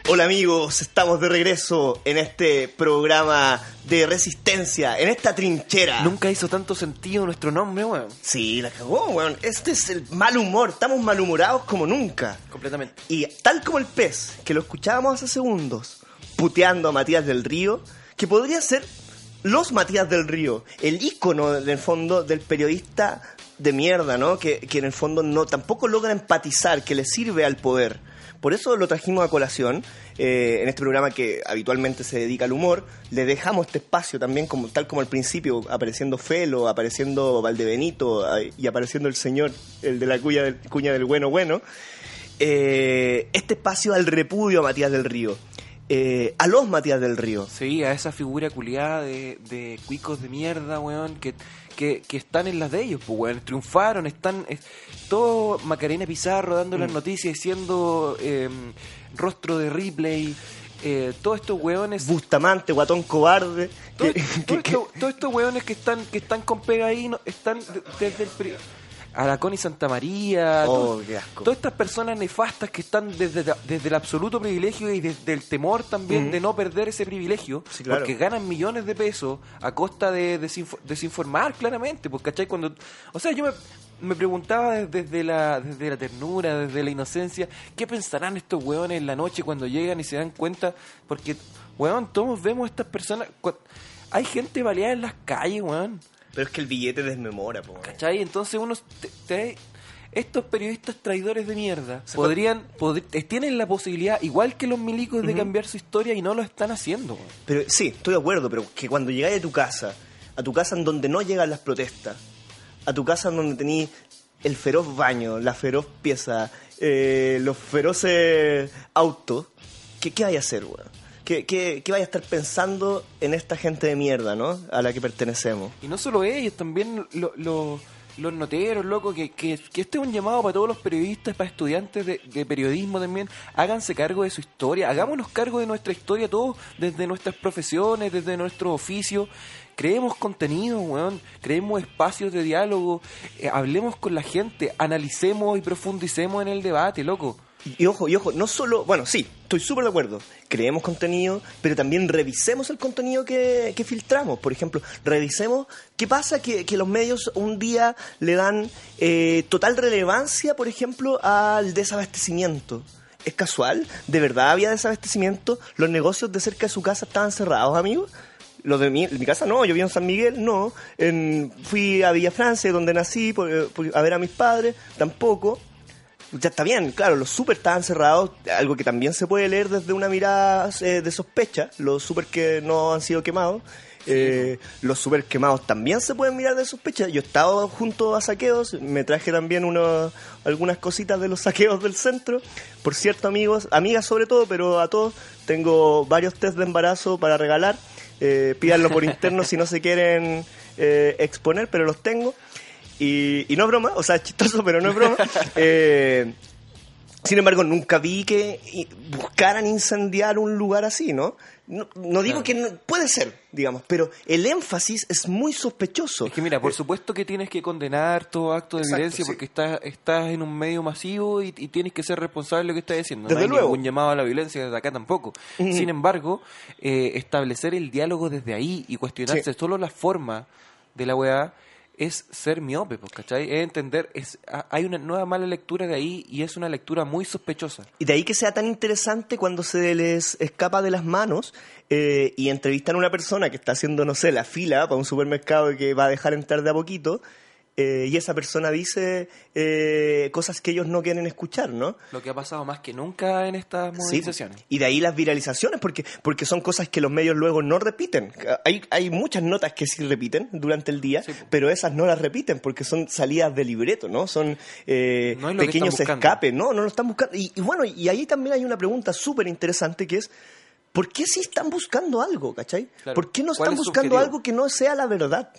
Hola amigos, estamos de regreso en este programa de resistencia, en esta trinchera. Nunca hizo tanto sentido nuestro nombre, weón. Sí, la cagó, weón. Este es el mal humor, estamos malhumorados como nunca. Completamente. Y tal como el pez, que lo escuchábamos hace segundos, puteando a Matías del Río, que podría ser los Matías del Río, el ícono en el fondo del periodista de mierda, ¿no? Que, que en el fondo no tampoco logra empatizar, que le sirve al poder. Por eso lo trajimos a colación eh, en este programa que habitualmente se dedica al humor. Le dejamos este espacio también, como tal como al principio, apareciendo Felo, apareciendo Valdebenito y apareciendo el señor, el de la cuña del, cuña del bueno bueno. Eh, este espacio al repudio a Matías del Río. Eh, a los Matías del Río. Sí, a esa figura culiada de, de cuicos de mierda, weón, que, que, que están en las de ellos, pues, weón. Triunfaron, están. es- todo Macarena Pizarro dando Mm. las noticias, diciendo eh, rostro de replay. Eh, todos estos weones. Bustamante, guatón cobarde. Todo- que- todo que- esto- Todos estos weones que están, que están con pega ahí, no- están de- desde el. Pri- Aracón y Santa María. Oh. Todas estas personas nefastas que están desde, desde el absoluto privilegio y desde el temor también Ujú. de no perder ese privilegio, Sí, claro. porque ganan millones de pesos a costa de desinfo- desinformar claramente, pues, ¿cachai? Cuando, o sea, yo me, me preguntaba desde la, desde la ternura, desde la inocencia, ¿qué pensarán estos weones en la noche cuando llegan y se dan cuenta? Porque, weón, todos vemos a estas personas, hay gente baleada en las calles, weón. Pero es que el billete desmemora, po. ¿Cachai? Entonces te- te- estos periodistas traidores de mierda podrían pod- eh, tienen la posibilidad igual que los milicos de cambiar su historia y no lo están haciendo. weón. Pero sí, estoy de acuerdo, pero que cuando llegáis a tu casa, a tu casa en donde no llegan las protestas, a tu casa en donde tenéis el feroz baño, la feroz pieza, eh, los feroces autos, ¿qué, qué vais a hacer, weón? ¿Qué, qué, vais a estar pensando en esta gente de mierda, no? A la que pertenecemos. Y no solo ellos, también lo- lo- los noteros, loco, que, que, que este es un llamado para todos los periodistas, para estudiantes de, de periodismo también. Háganse cargo de su historia, hagámonos cargo de nuestra historia todos, desde nuestras profesiones, desde nuestro oficio. Creemos contenido, weón, creemos espacios de diálogo, eh, hablemos con la gente, analicemos y profundicemos en el debate, loco. Y, ojo, y ojo, no solo, bueno, sí, estoy súper de acuerdo, creemos contenido, pero también revisemos el contenido que, que filtramos. Por ejemplo, revisemos qué pasa que, que los medios un día le dan eh, total relevancia, por ejemplo, al desabastecimiento. ¿Es casual? ¿De verdad había desabastecimiento? ¿Los negocios de cerca de su casa estaban cerrados, amigos? Los de mi, mi casa no, yo vivo en San Miguel, no. En, fui a Villa Francia, donde nací, por- por- a ver a mis padres, tampoco. Ya está bien, claro, los super estaban cerrados, algo que también se puede leer desde una mirada eh, de sospecha, los super que no han sido quemados. eh, los super quemados también se pueden mirar de sospecha. Yo he estado junto a saqueos, me traje también unos, algunas cositas de los saqueos del centro. Por cierto, amigos, amigas sobre todo, pero a todos, tengo varios test de embarazo para regalar. Eh, pídanlo por interno si no se quieren eh, exponer, pero los tengo. Y, y no es broma, o sea, es chistoso, pero no es broma. Eh, sin embargo, nunca vi que buscaran incendiar un lugar así, ¿no? No, no digo que no, puede ser, digamos, pero el énfasis es muy sospechoso. Es que mira, por supuesto que tienes que condenar todo acto de Exacto, violencia sí. porque estás, estás en un medio masivo y, y tienes que ser responsable de lo que estás diciendo. Desde no hay luego. ningún llamado a la violencia desde acá tampoco. Sin embargo, eh, establecer el diálogo desde ahí y cuestionarse Sí. solo la forma de la weá es ser miope, pues, ¿cachai? Es entender, es, ha- hay una nueva mala lectura de ahí y es una lectura muy sospechosa. Y de ahí que sea tan interesante cuando se les escapa de las manos eh, y entrevistan a una persona que está haciendo, no sé, la fila para un supermercado que va a dejar entrar de a poquito. Eh, y esa persona dice eh, cosas que ellos no quieren escuchar, ¿no? Lo que ha pasado más que nunca en estas Sí, movilizaciones. y de ahí las viralizaciones, porque, porque son cosas que los medios luego no repiten. Hay, hay muchas notas que sí repiten durante el día, pero esas no las repiten porque son salidas de libreto, ¿no? Son eh, No pequeños escapes, ¿no? No lo están buscando. Y, y bueno, y ahí también hay una pregunta súper interesante que es, ¿por qué sí están buscando algo, cachai? Claro. ¿Por qué no ¿Cuál están es buscando algo que no sea la verdad?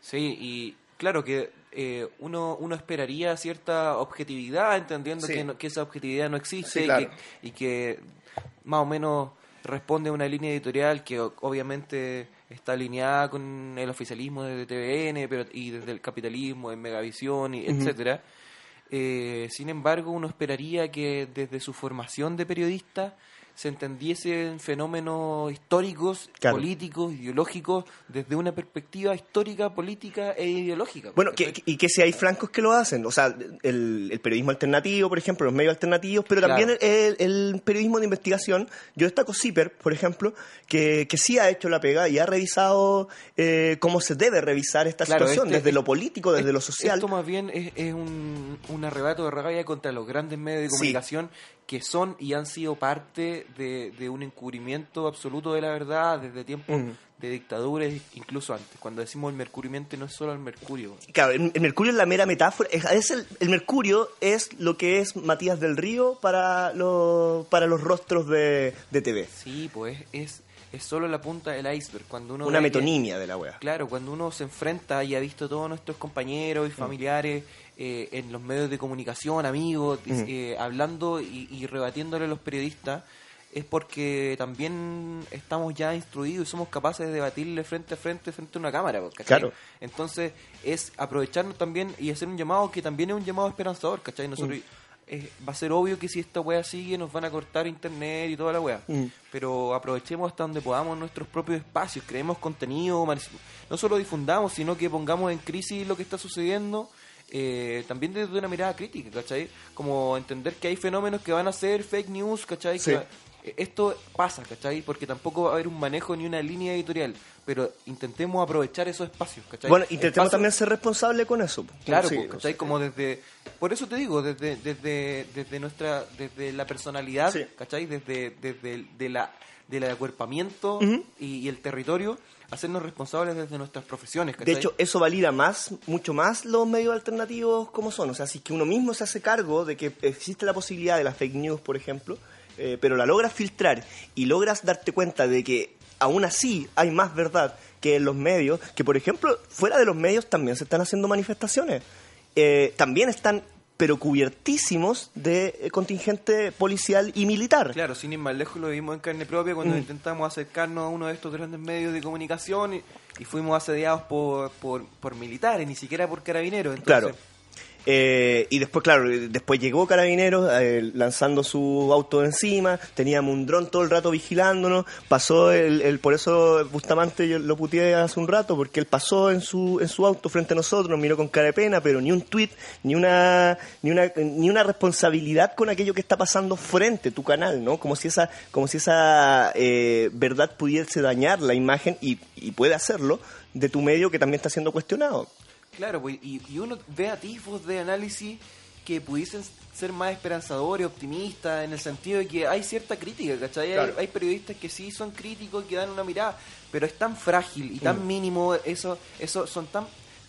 Sí, y claro que eh, uno, uno esperaría cierta objetividad, entendiendo Sí. que, no- que esa objetividad no existe Sí, y que- y, que, más o menos responde a una línea editorial que obviamente está alineada con el oficialismo desde TVN pero, y desde el capitalismo en Megavisión, y etcétera. Eh, sin embargo, uno esperaría que desde su formación de periodista se entendiesen fenómenos históricos, Claro. políticos, ideológicos, desde una perspectiva histórica, política e ideológica. Bueno, que, y que si hay flancos que lo hacen, o sea, el, el periodismo alternativo, por ejemplo, los medios alternativos, pero también el, el periodismo de investigación. Yo destaco CIPER, por ejemplo, que, que sí ha hecho la pega y ha revisado eh, cómo se debe revisar esta Claro, situación, este- desde lo político, desde lo social. Esto más bien es, es un, un arrebato de rabia contra los grandes medios de Sí. Que son y han sido parte de, de un encubrimiento absoluto de la verdad desde tiempos Mm. de dictaduras, incluso antes. Cuando decimos el mercurimente no es solo el mercurio. Claro, el, el Mercurio es la mera metáfora. Es, es el, el Mercurio es lo que es Matías del Río para, lo- para los rostros de, de TV. Sí, pues es, es solo la punta del iceberg. Cuando uno Una que- metonimia de la wea. Claro, cuando uno se enfrenta y ha visto todos nuestros compañeros y familiares eh, en los medios de comunicación, amigos, Ujú. eh, hablando y, y rebatiéndole a los periodistas, es porque también estamos ya instruidos y somos capaces de debatirle frente a frente frente a una cámara. ¿cachai? Claro. Entonces es aprovecharnos también y hacer un llamado que también es un llamado esperanzador, ¿cachai? Nosotros, eh, va a ser obvio que si esta wea sigue nos van a cortar internet y toda la wea Mm. pero aprovechemos hasta donde podamos nuestros propios espacios, creemos contenido, no solo difundamos, sino que pongamos en crisis lo que está sucediendo, eh, también desde una mirada crítica, ¿cachai? Como entender que hay fenómenos que van a ser fake news, ¿cachai? Sí. Que- esto pasa, ¿cachai? Porque tampoco va a haber un manejo ni una línea editorial, pero intentemos aprovechar esos espacios, ¿cachai? Bueno, intentemos también ser responsables con eso. po. Claro, Sí, pues, ¿cachai? Como desde... Por eso te digo, desde, desde, desde nuestra... Desde la personalidad, Sí. ¿cachai? Desde, desde de la, del acuerpamiento y, y el territorio, hacernos responsables desde nuestras profesiones, De ¿cachai? hecho, eso valida más, mucho más los medios alternativos como son. O sea, si es que uno mismo se hace cargo de que existe la posibilidad de las fake news, por ejemplo, eh, pero la logras filtrar y logras darte cuenta de que aún así hay más verdad que en los medios, que por ejemplo, fuera de los medios también se están haciendo manifestaciones. Eh, también están, pero cubiertísimos de eh, contingente policial y militar. Claro, sin ir más lejos lo vimos en carne propia cuando Mm. intentamos acercarnos a uno de estos grandes medios de comunicación y, y fuimos asediados por, por, por militares, ni siquiera por carabineros. Entonces, Claro. Eh, y después, claro, después llegó Carabineros eh, lanzando su auto encima, teníamos un dron todo el rato vigilándonos, pasó el, el- por eso Bustamante yo lo puteé hace un rato, porque él pasó en su, en su auto frente a nosotros, nos miró con cara de pena, pero ni un tweet, ni una, ni una, ni una responsabilidad con aquello que está pasando frente a tu canal, ¿no? Como si esa, como si esa eh, verdad pudiese dañar la imagen, y, y puede hacerlo, de tu medio que también está siendo cuestionado. Claro, pues, y, y uno ve atisbos de análisis que pudiesen ser más esperanzadores, optimistas, en el sentido de que hay cierta crítica, ¿cachai? Hay- Claro. Hay, periodistas que sí son críticos y que dan una mirada, pero es tan frágil y tan Mm. mínimo, eso, eso son tan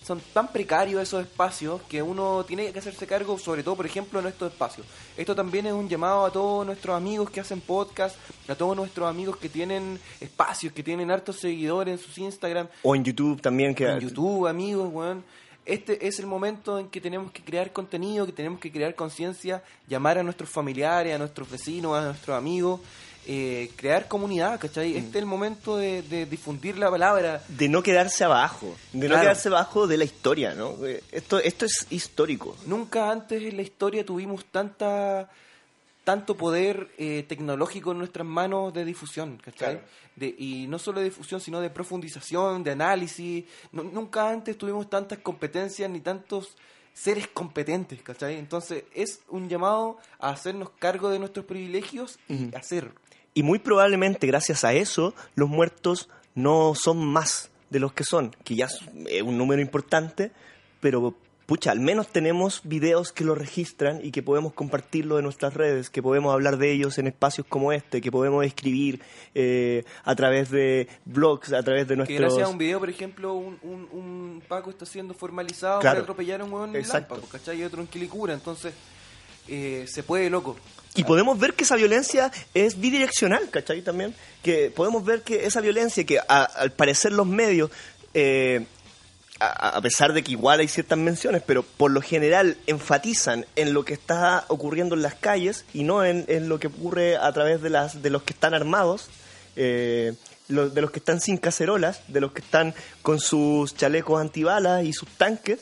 son tan precarios esos espacios que uno tiene que hacerse cargo, sobre todo, por ejemplo, en estos espacios. Esto también es un llamado a todos nuestros amigos que hacen podcast, a todos nuestros amigos que tienen espacios, que tienen hartos seguidores en sus Instagram, O en YouTube también, que en YouTube, amigos, weón. Este es el momento en que tenemos que crear contenido, que tenemos que crear conciencia, llamar a nuestros familiares, a nuestros vecinos, a nuestros amigos, eh, crear comunidad, ¿cachai? Este es el momento de, de difundir la palabra. de no quedarse abajo, de no quedarse abajo de la historia, ¿no? Eh, Esto, esto es histórico. Nunca antes en la historia tuvimos tanta tanto poder eh, tecnológico en nuestras manos de difusión, ¿cachai? Claro. De, y no solo de difusión, sino de profundización, de análisis. Nu- nunca antes tuvimos tantas competencias ni tantos seres competentes, ¿cachai? Entonces es un llamado a hacernos cargo de nuestros privilegios y Ujú. hacer. Y muy probablemente gracias a eso los muertos no son más de los que son, que ya es un número importante, pero pucha, al menos tenemos videos que lo registran y que podemos compartirlo en nuestras redes, que podemos hablar de ellos en espacios como este, que podemos escribir eh, a través de blogs, a través de Que nuestros... gracias a un video, por ejemplo, un, un, un Paco está siendo formalizado Claro. por atropellar a un huevón en Exacto. Lampa, ¿cachai? Y otro en Quilicura. Entonces, eh, se puede, loco. Y podemos ver que esa violencia es bidireccional, ¿cachai? También, que podemos ver que esa violencia que a- al parecer los medios, eh, a, a pesar de que igual hay ciertas menciones, pero por lo general enfatizan en lo que está ocurriendo en las calles y no en, en lo que ocurre a través de, las, de los que están armados, eh, lo- de los que están sin cacerolas, de los que están con sus chalecos antibalas y sus tanques,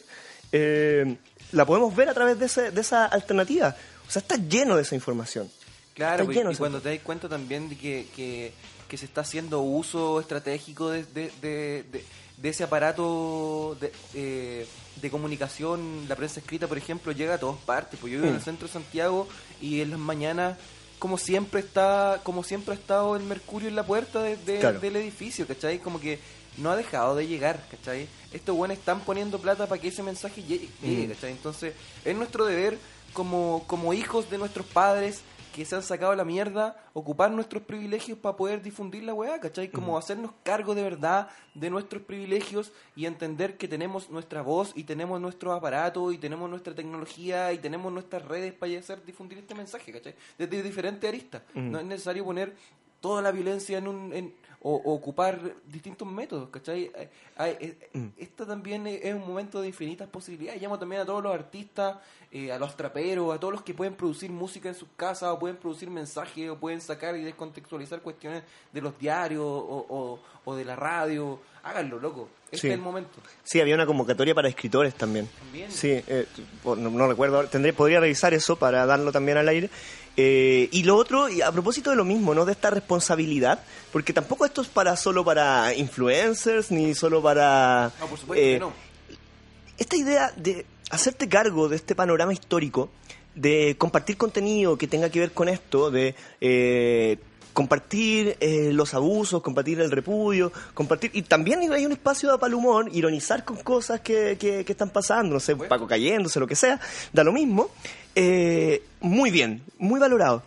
eh, la podemos ver a través de, ese- de esa alternativa. O sea, está lleno de esa información. Claro, Está y, lleno y ese- cuando te das cuenta también de que, que, que se está haciendo uso estratégico de, de, de, de- ese aparato de, eh, de comunicación, la prensa escrita, por ejemplo, llega a todas partes. Pues yo vivo en el centro de Santiago y en las mañanas, como siempre está como siempre ha estado el mercurio en la puerta de- de- Claro. del edificio, ¿cachai? Como que no ha dejado de llegar, ¿cachai? Estos buenos están poniendo plata para que ese mensaje llegue, llegue, Mm. ¿cachai? Entonces, es nuestro deber como, como hijos de nuestros padres que se han sacado la mierda, ocupar nuestros privilegios para poder difundir la weá, ¿cachai? Como hacernos cargo de verdad de nuestros privilegios y entender que tenemos nuestra voz y tenemos nuestro aparato y tenemos nuestra tecnología y tenemos nuestras redes para hacer difundir este mensaje, ¿cachai? Desde diferentes aristas. No es necesario poner toda la violencia en un... en- o, o ocupar distintos métodos, ¿cachai? Eh, hay- eh, Mm. Esta también es un momento de infinitas posibilidades. Llamo también a todos los artistas, eh, a los traperos, a todos los que pueden producir música en sus casas, o pueden producir mensajes, o pueden sacar y descontextualizar cuestiones de los diarios o, o- o de la radio. Háganlo, loco. Este Sí. es el momento. Sí, había una convocatoria para escritores también. También. Sí, eh, no, no recuerdo, tendré, podría revisar eso para darlo también al aire. Eh, y lo otro, y a propósito de lo mismo, ¿no? De esta responsabilidad, porque tampoco esto es para solo para influencers, ni solo para... No, por supuesto eh, que no. esta idea de hacerte cargo de este panorama histórico, de compartir contenido que tenga que ver con esto, de eh, compartir eh, los abusos, compartir el repudio, compartir y también hay un espacio para el humor, ironizar con cosas que, que- que están pasando, no sé, Paco cayéndose, lo que sea, da lo mismo. Eh, muy bien, muy valorado.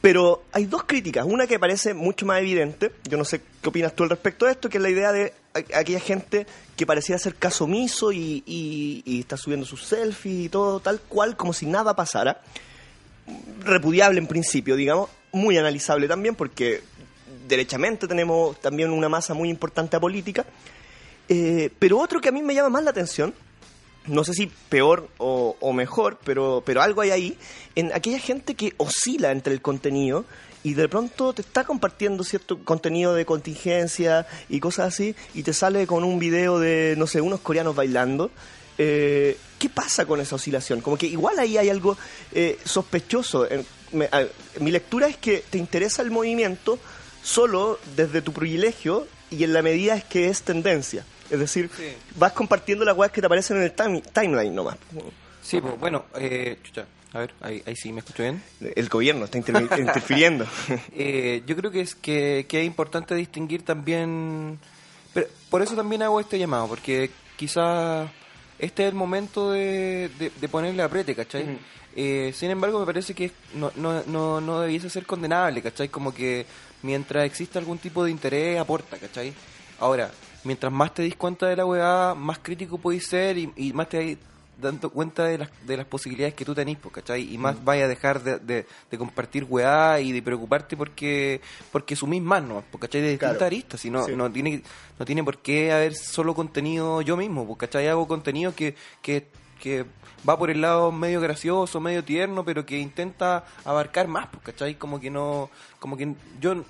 Pero hay dos críticas. Una que parece mucho más evidente. Yo no sé qué opinas tú al respecto de esto, que es la idea de a- aquella gente que pareciera hacer caso omiso y, y- y está subiendo sus selfies y todo tal cual, como si nada pasara. Repudiable en principio, digamos. Muy analizable también, porque derechamente tenemos también una masa muy importante política. Eh, pero otro que a mí me llama más la atención, no sé si peor o, o mejor, pero, pero algo hay ahí, en aquella gente que oscila entre el contenido y de pronto te está compartiendo cierto contenido de contingencia y cosas así, y te sale con un video de, no sé, unos coreanos bailando. Eh, ¿Qué pasa con esa oscilación? Como que igual ahí hay algo eh, sospechoso. Me- a- mi lectura es que te interesa el movimiento solo desde tu privilegio y en la medida es que es tendencia. Es decir, Sí. vas compartiendo las weas que te aparecen en el time- timeline nomás. Sí, pues bueno, eh, chucha, a ver, ahí, ahí sí me escucho bien. El gobierno está interfiriendo. Eh, yo creo que es que, que es importante distinguir también pero por eso también hago este llamado porque quizás este es el momento de, de, de ponerle aprete ¿cachai? Eh, sin embargo me parece que no, no, no, no debiese ser condenable ¿cachai? como que mientras exista algún tipo de interés aporta ¿cachai? ahora mientras más te dis cuenta de la weá más crítico podéis ser y, y más te dando cuenta de las, de las posibilidades que tú tenés, ¿cachai? Y más vaya a dejar de, de, de compartir weá y de preocuparte porque porque sumís más, ¿no? Pues, ¿cachai? De distintas Claro. aristas, si no, Sí. no, tiene, no tiene por qué haber solo contenido yo mismo, ¿cachai? Hago contenido que, que, que va por el lado medio gracioso, medio tierno, pero que intenta abarcar más, ¿cachai? Como que no, como que yo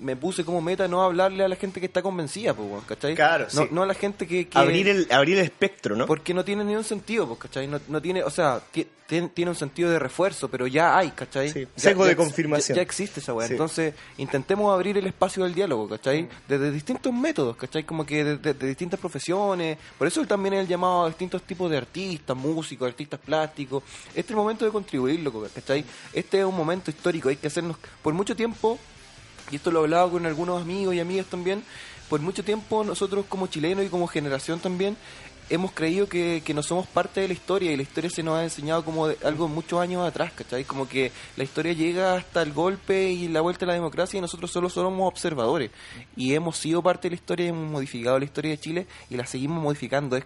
me puse como meta no hablarle a la gente que está convencida, pues, ¿cachai? Claro, no, sí. no a la gente que... que- Abrir el, abrir el espectro, ¿no? Porque no tiene ningún sentido, pues, ¿cachai? No, no tiene, o sea, ti- ti- tiene un sentido de refuerzo, pero ya hay, ¿cachai? Sí, de confirmación. Ya, ya existe esa weá. Sí. Entonces, intentemos abrir el espacio del diálogo, ¿cachai? Desde distintos métodos, ¿cachai? Como que de, de- de distintas profesiones. Por eso también el llamado a distintos tipos de artistas, músicos, artistas plásticos. Este es el momento de contribuir, loco, ¿cachai? Este es un momento histórico, hay que hacernos... Por mucho tiempo, y esto lo he hablado con algunos amigos y amigas también, por mucho tiempo nosotros como chilenos y como generación también hemos creído que, que no somos parte de la historia y la historia se nos ha enseñado como de- algo muchos años atrás, ¿cachai? Como que la historia llega hasta el golpe y la vuelta a la democracia y nosotros solo somos observadores y hemos sido parte de la historia hemos modificado la historia de Chile y la seguimos modificando. Es,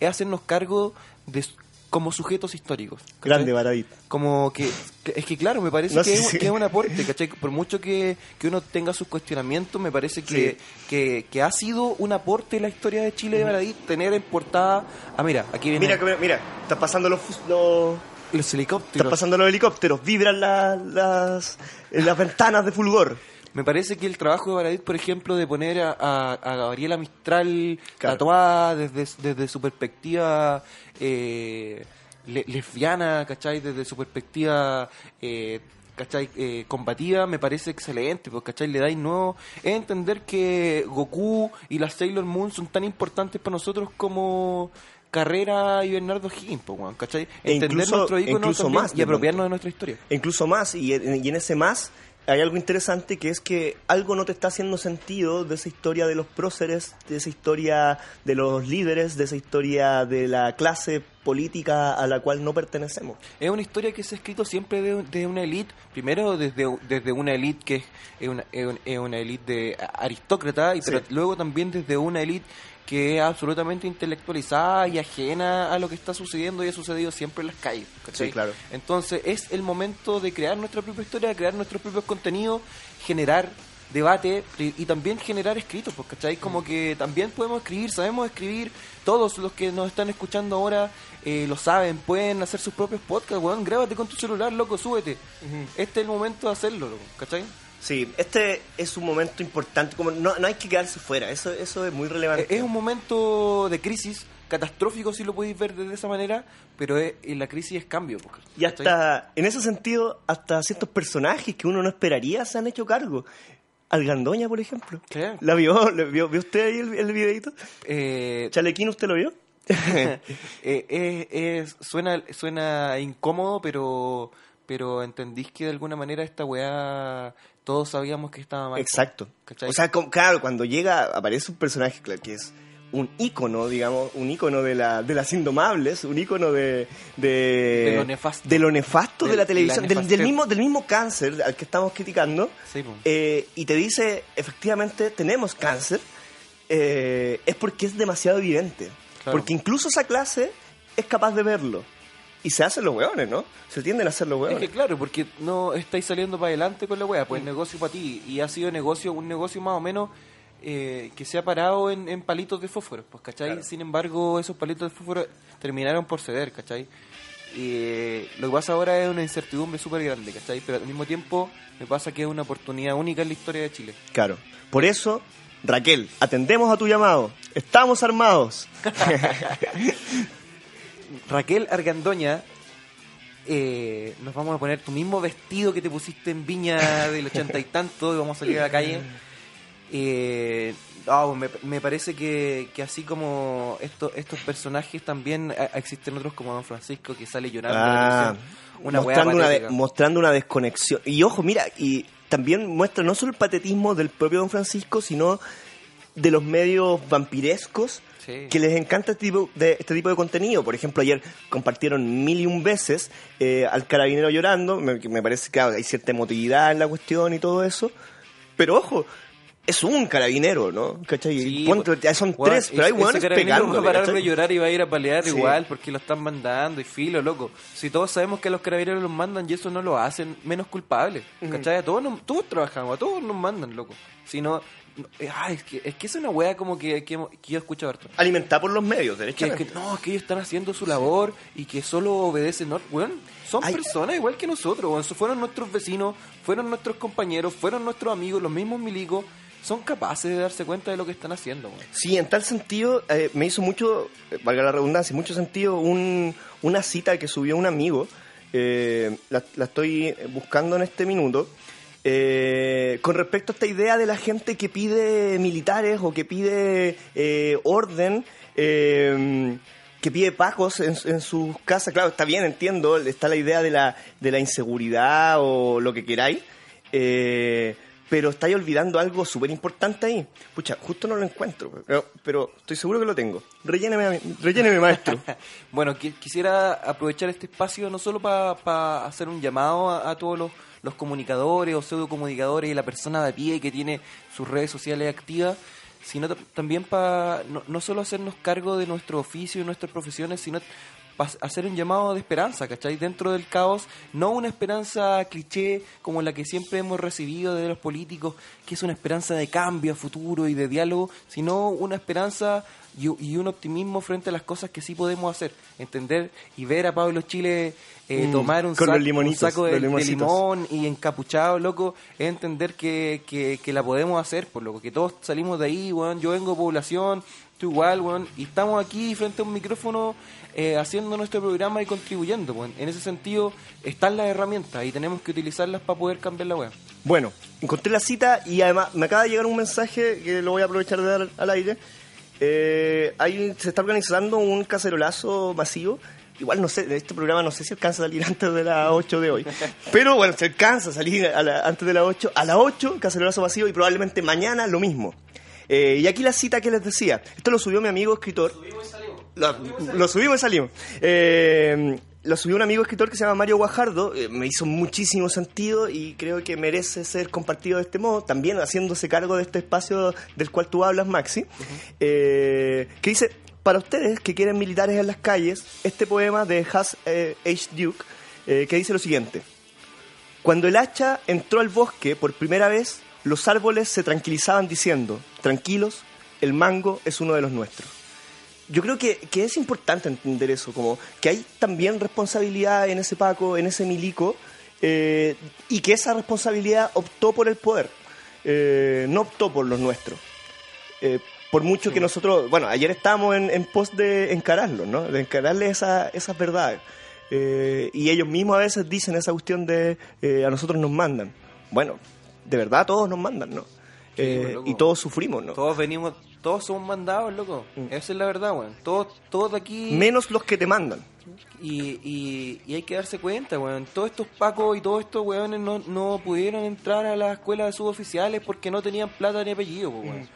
es hacernos cargo de como sujetos históricos. ¿cachai? Grande Baradit. como que, que- es que claro me parece No, que, sí, es, sí. que es un aporte ¿cachai? por mucho que, que uno tenga sus cuestionamientos me parece que, Sí. que, ha sido un aporte en la historia de Chile de Baradit tener en portada ah mira aquí viene Mira, mira, mira, están pasando los, los los están helicópteros pasando los helicópteros, vibran la- las, las ventanas de fulgor. Me parece que el trabajo de Baradit por ejemplo de poner a, a, a Gabriela Mistral Claro. tatuada desde, desde su perspectiva eh, le- lesbiana ¿cachai? desde su perspectiva eh, ¿cachai? Eh, combativa me parece excelente, porque ¿cachai? le dais nuevo. Es entender que Goku y la Sailor Moon son tan importantes para nosotros como Carrera y Bernardo Higgins, weón, ¿cachai? E Entender incluso- nuestro ícono incluso más y apropiarnos de nuestra historia. E incluso más, y y en ese más hay algo interesante que es que algo no te está haciendo sentido de esa historia de los próceres, de esa historia de los líderes, de esa historia de la clase política a la cual no pertenecemos. Es una historia que se ha escrito siempre de, de una élite, primero desde, desde una élite que es- una, es una élite de aristócrata, y pero luego también desde una élite que es absolutamente intelectualizada y ajena a lo que está sucediendo y ha sucedido siempre en las calles. ¿cachai? Sí, claro. Entonces es el momento de crear nuestra propia historia, de crear nuestros propios contenidos, generar debate y también generar escritos, pues, ¿cachai? Como que también podemos escribir, sabemos escribir, todos los que nos están escuchando ahora eh, lo saben, pueden hacer sus propios podcasts, weón, grábate con tu celular, loco, súbete. Este es el momento de hacerlo, loco, ¿cachai? Sí, este es un momento importante, como no, no hay que quedarse fuera, eso, eso es muy relevante. Eh, Es un momento de crisis, catastrófico si lo podéis ver de esa manera, pero es- eh, la crisis es cambio. pues, Y hasta, en ese sentido, hasta ciertos personajes que uno no esperaría se han hecho cargo. Algandoña, por ejemplo. Claro. ¿La vio? ¿Le vio, ¿Vio usted ahí el, el videito? Eh, ¿Chalequín usted lo vio? eh, es- suena, suena incómodo, pero pero entendís que de alguna manera esta weá todos sabíamos que estaba mal. Exacto. ¿Cachai? O sea, como- claro, cuando llega, aparece un personaje claro, que es un ícono, digamos, un ícono de, la, de las indomables, un ícono de... De, De lo nefasto. de lo nefasto de, De- la la televisión, del, mismo, del mismo cáncer al que estamos criticando, Sí, eh, y te dice, efectivamente, tenemos cáncer, eh, es porque es demasiado evidente. Claro. Porque incluso esa clase es capaz de verlo. Y se hacen los hueones, ¿no? Se tienden a hacer los Es hueones. que claro, porque no estáis saliendo para adelante con la weá, pues negocio para ti. Y ha sido negocio, un negocio más o menos eh, que se ha parado en, en palitos de fósforo, pues, ¿cachai? Claro. Sin embargo, esos palitos de fósforo terminaron por ceder, ¿cachai? Y eh, lo que pasa ahora es una incertidumbre súper grande, ¿cachai? Pero al mismo tiempo me pasa que es una oportunidad única en la historia de Chile. Claro. Por eso, Raquel, atendemos a tu llamado. Estamos armados. Raquel Argandoña, eh, nos vamos a poner tu mismo vestido que te pusiste en Viña del ochenta y tanto y vamos a salir a la calle. Eh, ah, me, me parece que, que así como estos estos personajes también eh, existen otros como Don Francisco que sale llorando. Ah, una mostrando, una de- mostrando una desconexión. Y ojo, mira, y también muestra no solo el patetismo del propio Don Francisco, sino de los medios vampirescos Sí. que les encanta este tipo de, este tipo de contenido. Por ejemplo, ayer compartieron mil y un veces eh, al carabinero llorando. Me, me parece que hay cierta emotividad en la cuestión y todo eso. Pero ojo, es un carabinero, ¿no? ¿Cachai? Sí, Ponte, ya son tres, pero hay hueones pegando. va a parar de llorar y va a ir a pelear Sí. igual porque lo están mandando y filo, loco. Si todos sabemos que a los carabineros los mandan y eso no lo hacen menos culpables. ¿Cachai? A todos, nos- todos trabajamos, a todos nos mandan, loco. Si no, ah, es, que, es que es una wea como que, que, que yo escucho harto. Alimentar por los medios, derechamente. que no, es que ellos están haciendo su labor y que solo obedecen. No, weón, son Ay. personas igual que nosotros, weón. Fueron nuestros vecinos, fueron nuestros compañeros, fueron nuestros amigos, los mismos milicos. Son capaces de darse cuenta de lo que están haciendo, weón. Sí, en tal sentido, eh, me hizo mucho, eh, valga la redundancia, mucho sentido un, una cita que subió un amigo, eh, la, la estoy buscando en este minuto, eh, con respecto a esta idea de la gente que pide militares o que pide eh, orden, eh, que pide pacos en, en sus casas. Claro, está bien, entiendo, está la idea de la, de la inseguridad o lo que queráis. Eh, pero estáis olvidando algo súper importante ahí. Pucha, justo no lo encuentro, pero, estoy seguro que lo tengo. Relléneme, relléneme maestro. Bueno, qui- quisiera aprovechar este espacio no solo para hacer un llamado a, todos los, comunicadores o pseudocomunicadores y la persona de a pie que tiene sus redes sociales activas, sino ta- también para no, solo hacernos cargo de nuestro oficio y nuestras profesiones, sino pa- hacer un llamado de esperanza, ¿cachai? Dentro del caos, no una esperanza cliché como la que siempre hemos recibido de los políticos, que es una esperanza de cambio a futuro y de diálogo, sino una esperanza y, y un optimismo frente a las cosas que sí podemos hacer. Entender y ver a Pablo Chile eh, Mm, tomar un, con sac- los un saco de, limón y encapuchado, loco, es entender que, que, que la podemos hacer, por lo que todos salimos de ahí, weón. Yo vengo de población, tú igual, weón, y estamos aquí frente a un micrófono eh, haciendo nuestro programa y contribuyendo, weón. En ese sentido, están las herramientas y tenemos que utilizarlas para poder cambiar la weá. Bueno, encontré la cita y además me acaba de llegar un mensaje que lo voy a aprovechar de dar al aire. Eh, ahí se está organizando un cacerolazo masivo. Igual no sé, de este programa no sé si alcanza a salir antes de las 8 de hoy. Pero bueno, se alcanza a salir a la- antes de las 8. A las 8, cacerolazo masivo y probablemente mañana lo mismo. Eh, y aquí la cita que les decía. Esto lo subió mi amigo escritor. Lo, lo subimos y salimos. Eh, lo subió un amigo escritor que se llama Mario Guajardo. eh, me hizo muchísimo sentido y creo que merece ser compartido de este modo. También haciéndose cargo de este espacio del cual tú hablas, Maxi. Eh, que dice: Para ustedes que quieren militares en las calles, este poema de Has eh, H. Duke, que dice lo siguiente. Cuando el hacha entró al bosque por primera vez, los árboles se tranquilizaban diciendo, tranquilos, el mango es uno de los nuestros. Yo creo que, que es importante entender eso, como que hay también responsabilidad en ese Paco, en ese Milico, eh, y que esa responsabilidad optó por el poder, eh, no optó por los nuestros. Eh, por mucho que nosotros, bueno, ayer estábamos en, en pos de encararlos, ¿no? De encararles esa, esas verdades. Y ellos mismos a veces dicen esa cuestión de a nosotros nos mandan. Bueno, de verdad todos nos mandan, ¿no? Eh, loco. y todos sufrimos, ¿no? Todos venimos, todos somos mandados, loco. Esa es la verdad, weón. Todos, todos de aquí... Menos los que te mandan. Y, y, y hay que darse cuenta, weón. Todos estos pacos y todos estos weones no, no pudieron entrar a la escuela de suboficiales porque no tenían plata ni apellido, po, weón.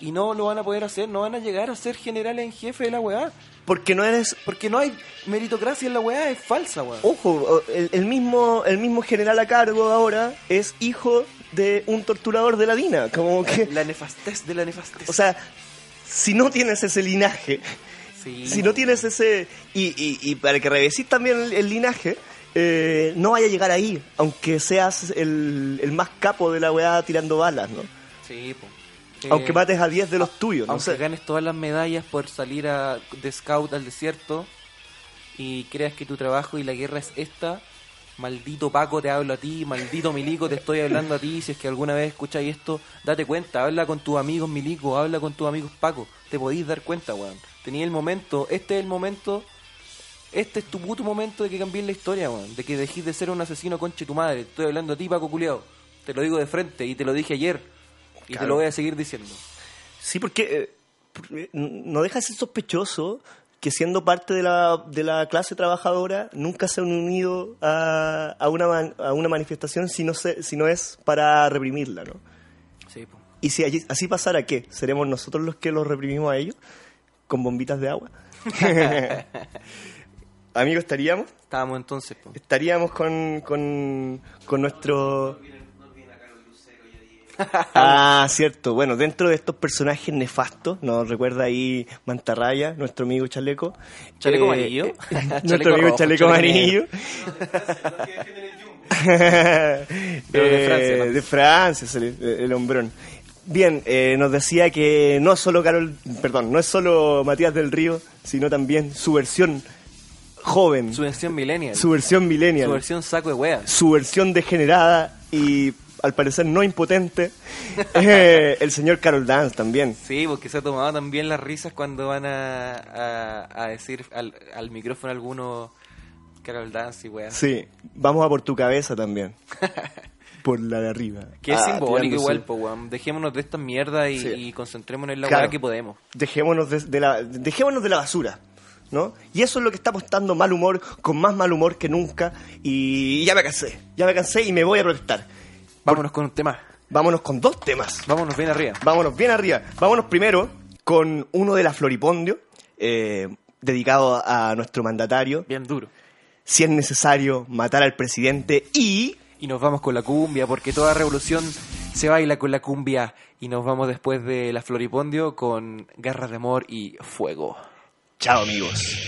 Y no lo van a poder hacer, no van a llegar a ser generales en jefe de la weá. Porque no eres... Porque no hay meritocracia en la weá, es falsa, weón. Ojo, el, el mismo, el mismo general a cargo ahora es hijo de un torturador de la DINA. Como que, La nefastez de la nefastez. o sea, si no tienes ese linaje, Sí. si no tienes ese... Y, y, y para que revesís también el, el linaje, eh, no vaya a llegar ahí, aunque seas el, el más capo de la weá tirando balas, ¿no? Sí, po. Eh, Aunque mates a 10 de los tuyos, no aunque sé. ganes todas las medallas por salir a, de scout al desierto y creas que tu trabajo y la guerra es esta, maldito Paco te hablo a ti, maldito Milico te estoy hablando a ti, si es que alguna vez escucháis esto, date cuenta, habla con tus amigos Milico, habla con tus amigos Paco, te podéis dar cuenta, weón. Tenía el momento, este es el momento, este es tu puto momento de que cambies la historia, weón, de que dejes de ser un asesino conche tu madre, estoy hablando a ti Paco culiao, te lo digo de frente y te lo dije ayer. Y te lo voy a seguir diciendo. Sí, porque eh, porque no deja de ser sospechoso que siendo parte de la, de la clase trabajadora nunca se han unido a, a, una, man- a una manifestación si no, se, si no es para reprimirla, ¿no? Sí. Y si allí- así pasara, ¿qué? ¿Seremos nosotros los que los reprimimos a ellos? ¿Con bombitas de agua? Amigos, ¿estaríamos? Estábamos entonces, po. Estaríamos con, con, con nuestro... Ah, cierto. Bueno, dentro de estos personajes nefastos, nos recuerda ahí Mantarraya, nuestro amigo Chaleco. Chaleco Eh, amarillo. eh, Chaleco nuestro amigo rojo, Chaleco amarillo. Pero de Eh, Francia, ¿no? de Francia, el, el hombrón. Bien, eh, nos decía que no solo Carol, perdón, no es solo Matías del Río, sino también su versión joven, Su versión millennial. su versión millennial, Su versión saco de weas. su versión degenerada y al parecer no impotente, eh, el señor Carol Dance también. Sí, porque se ha tomado también las risas cuando van a, a, a decir al, al micrófono alguno Carol Dance y weas. Sí, vamos a por tu cabeza también. por la de arriba. Que es Ah, simbólico igual, po, weón. Dejémonos de esta mierda y, Sí. y concentrémonos en la Claro. weá que podemos. Dejémonos de, de la, dejémonos de la basura. ¿No? Y eso es lo que está apostando mal humor, con más mal humor que nunca. Y ya me cansé. Ya me cansé y me voy a protestar. Vámonos con un tema. Vámonos con dos temas. Vámonos bien arriba. Vámonos bien arriba. Vámonos primero con uno de la Floripondio, eh, dedicado a nuestro mandatario. Bien duro. Si es necesario matar al presidente y... Y nos vamos con la cumbia, porque toda revolución se baila con la cumbia. Y nos vamos después de la Floripondio con Garra de Amor y Fuego. Chao amigos.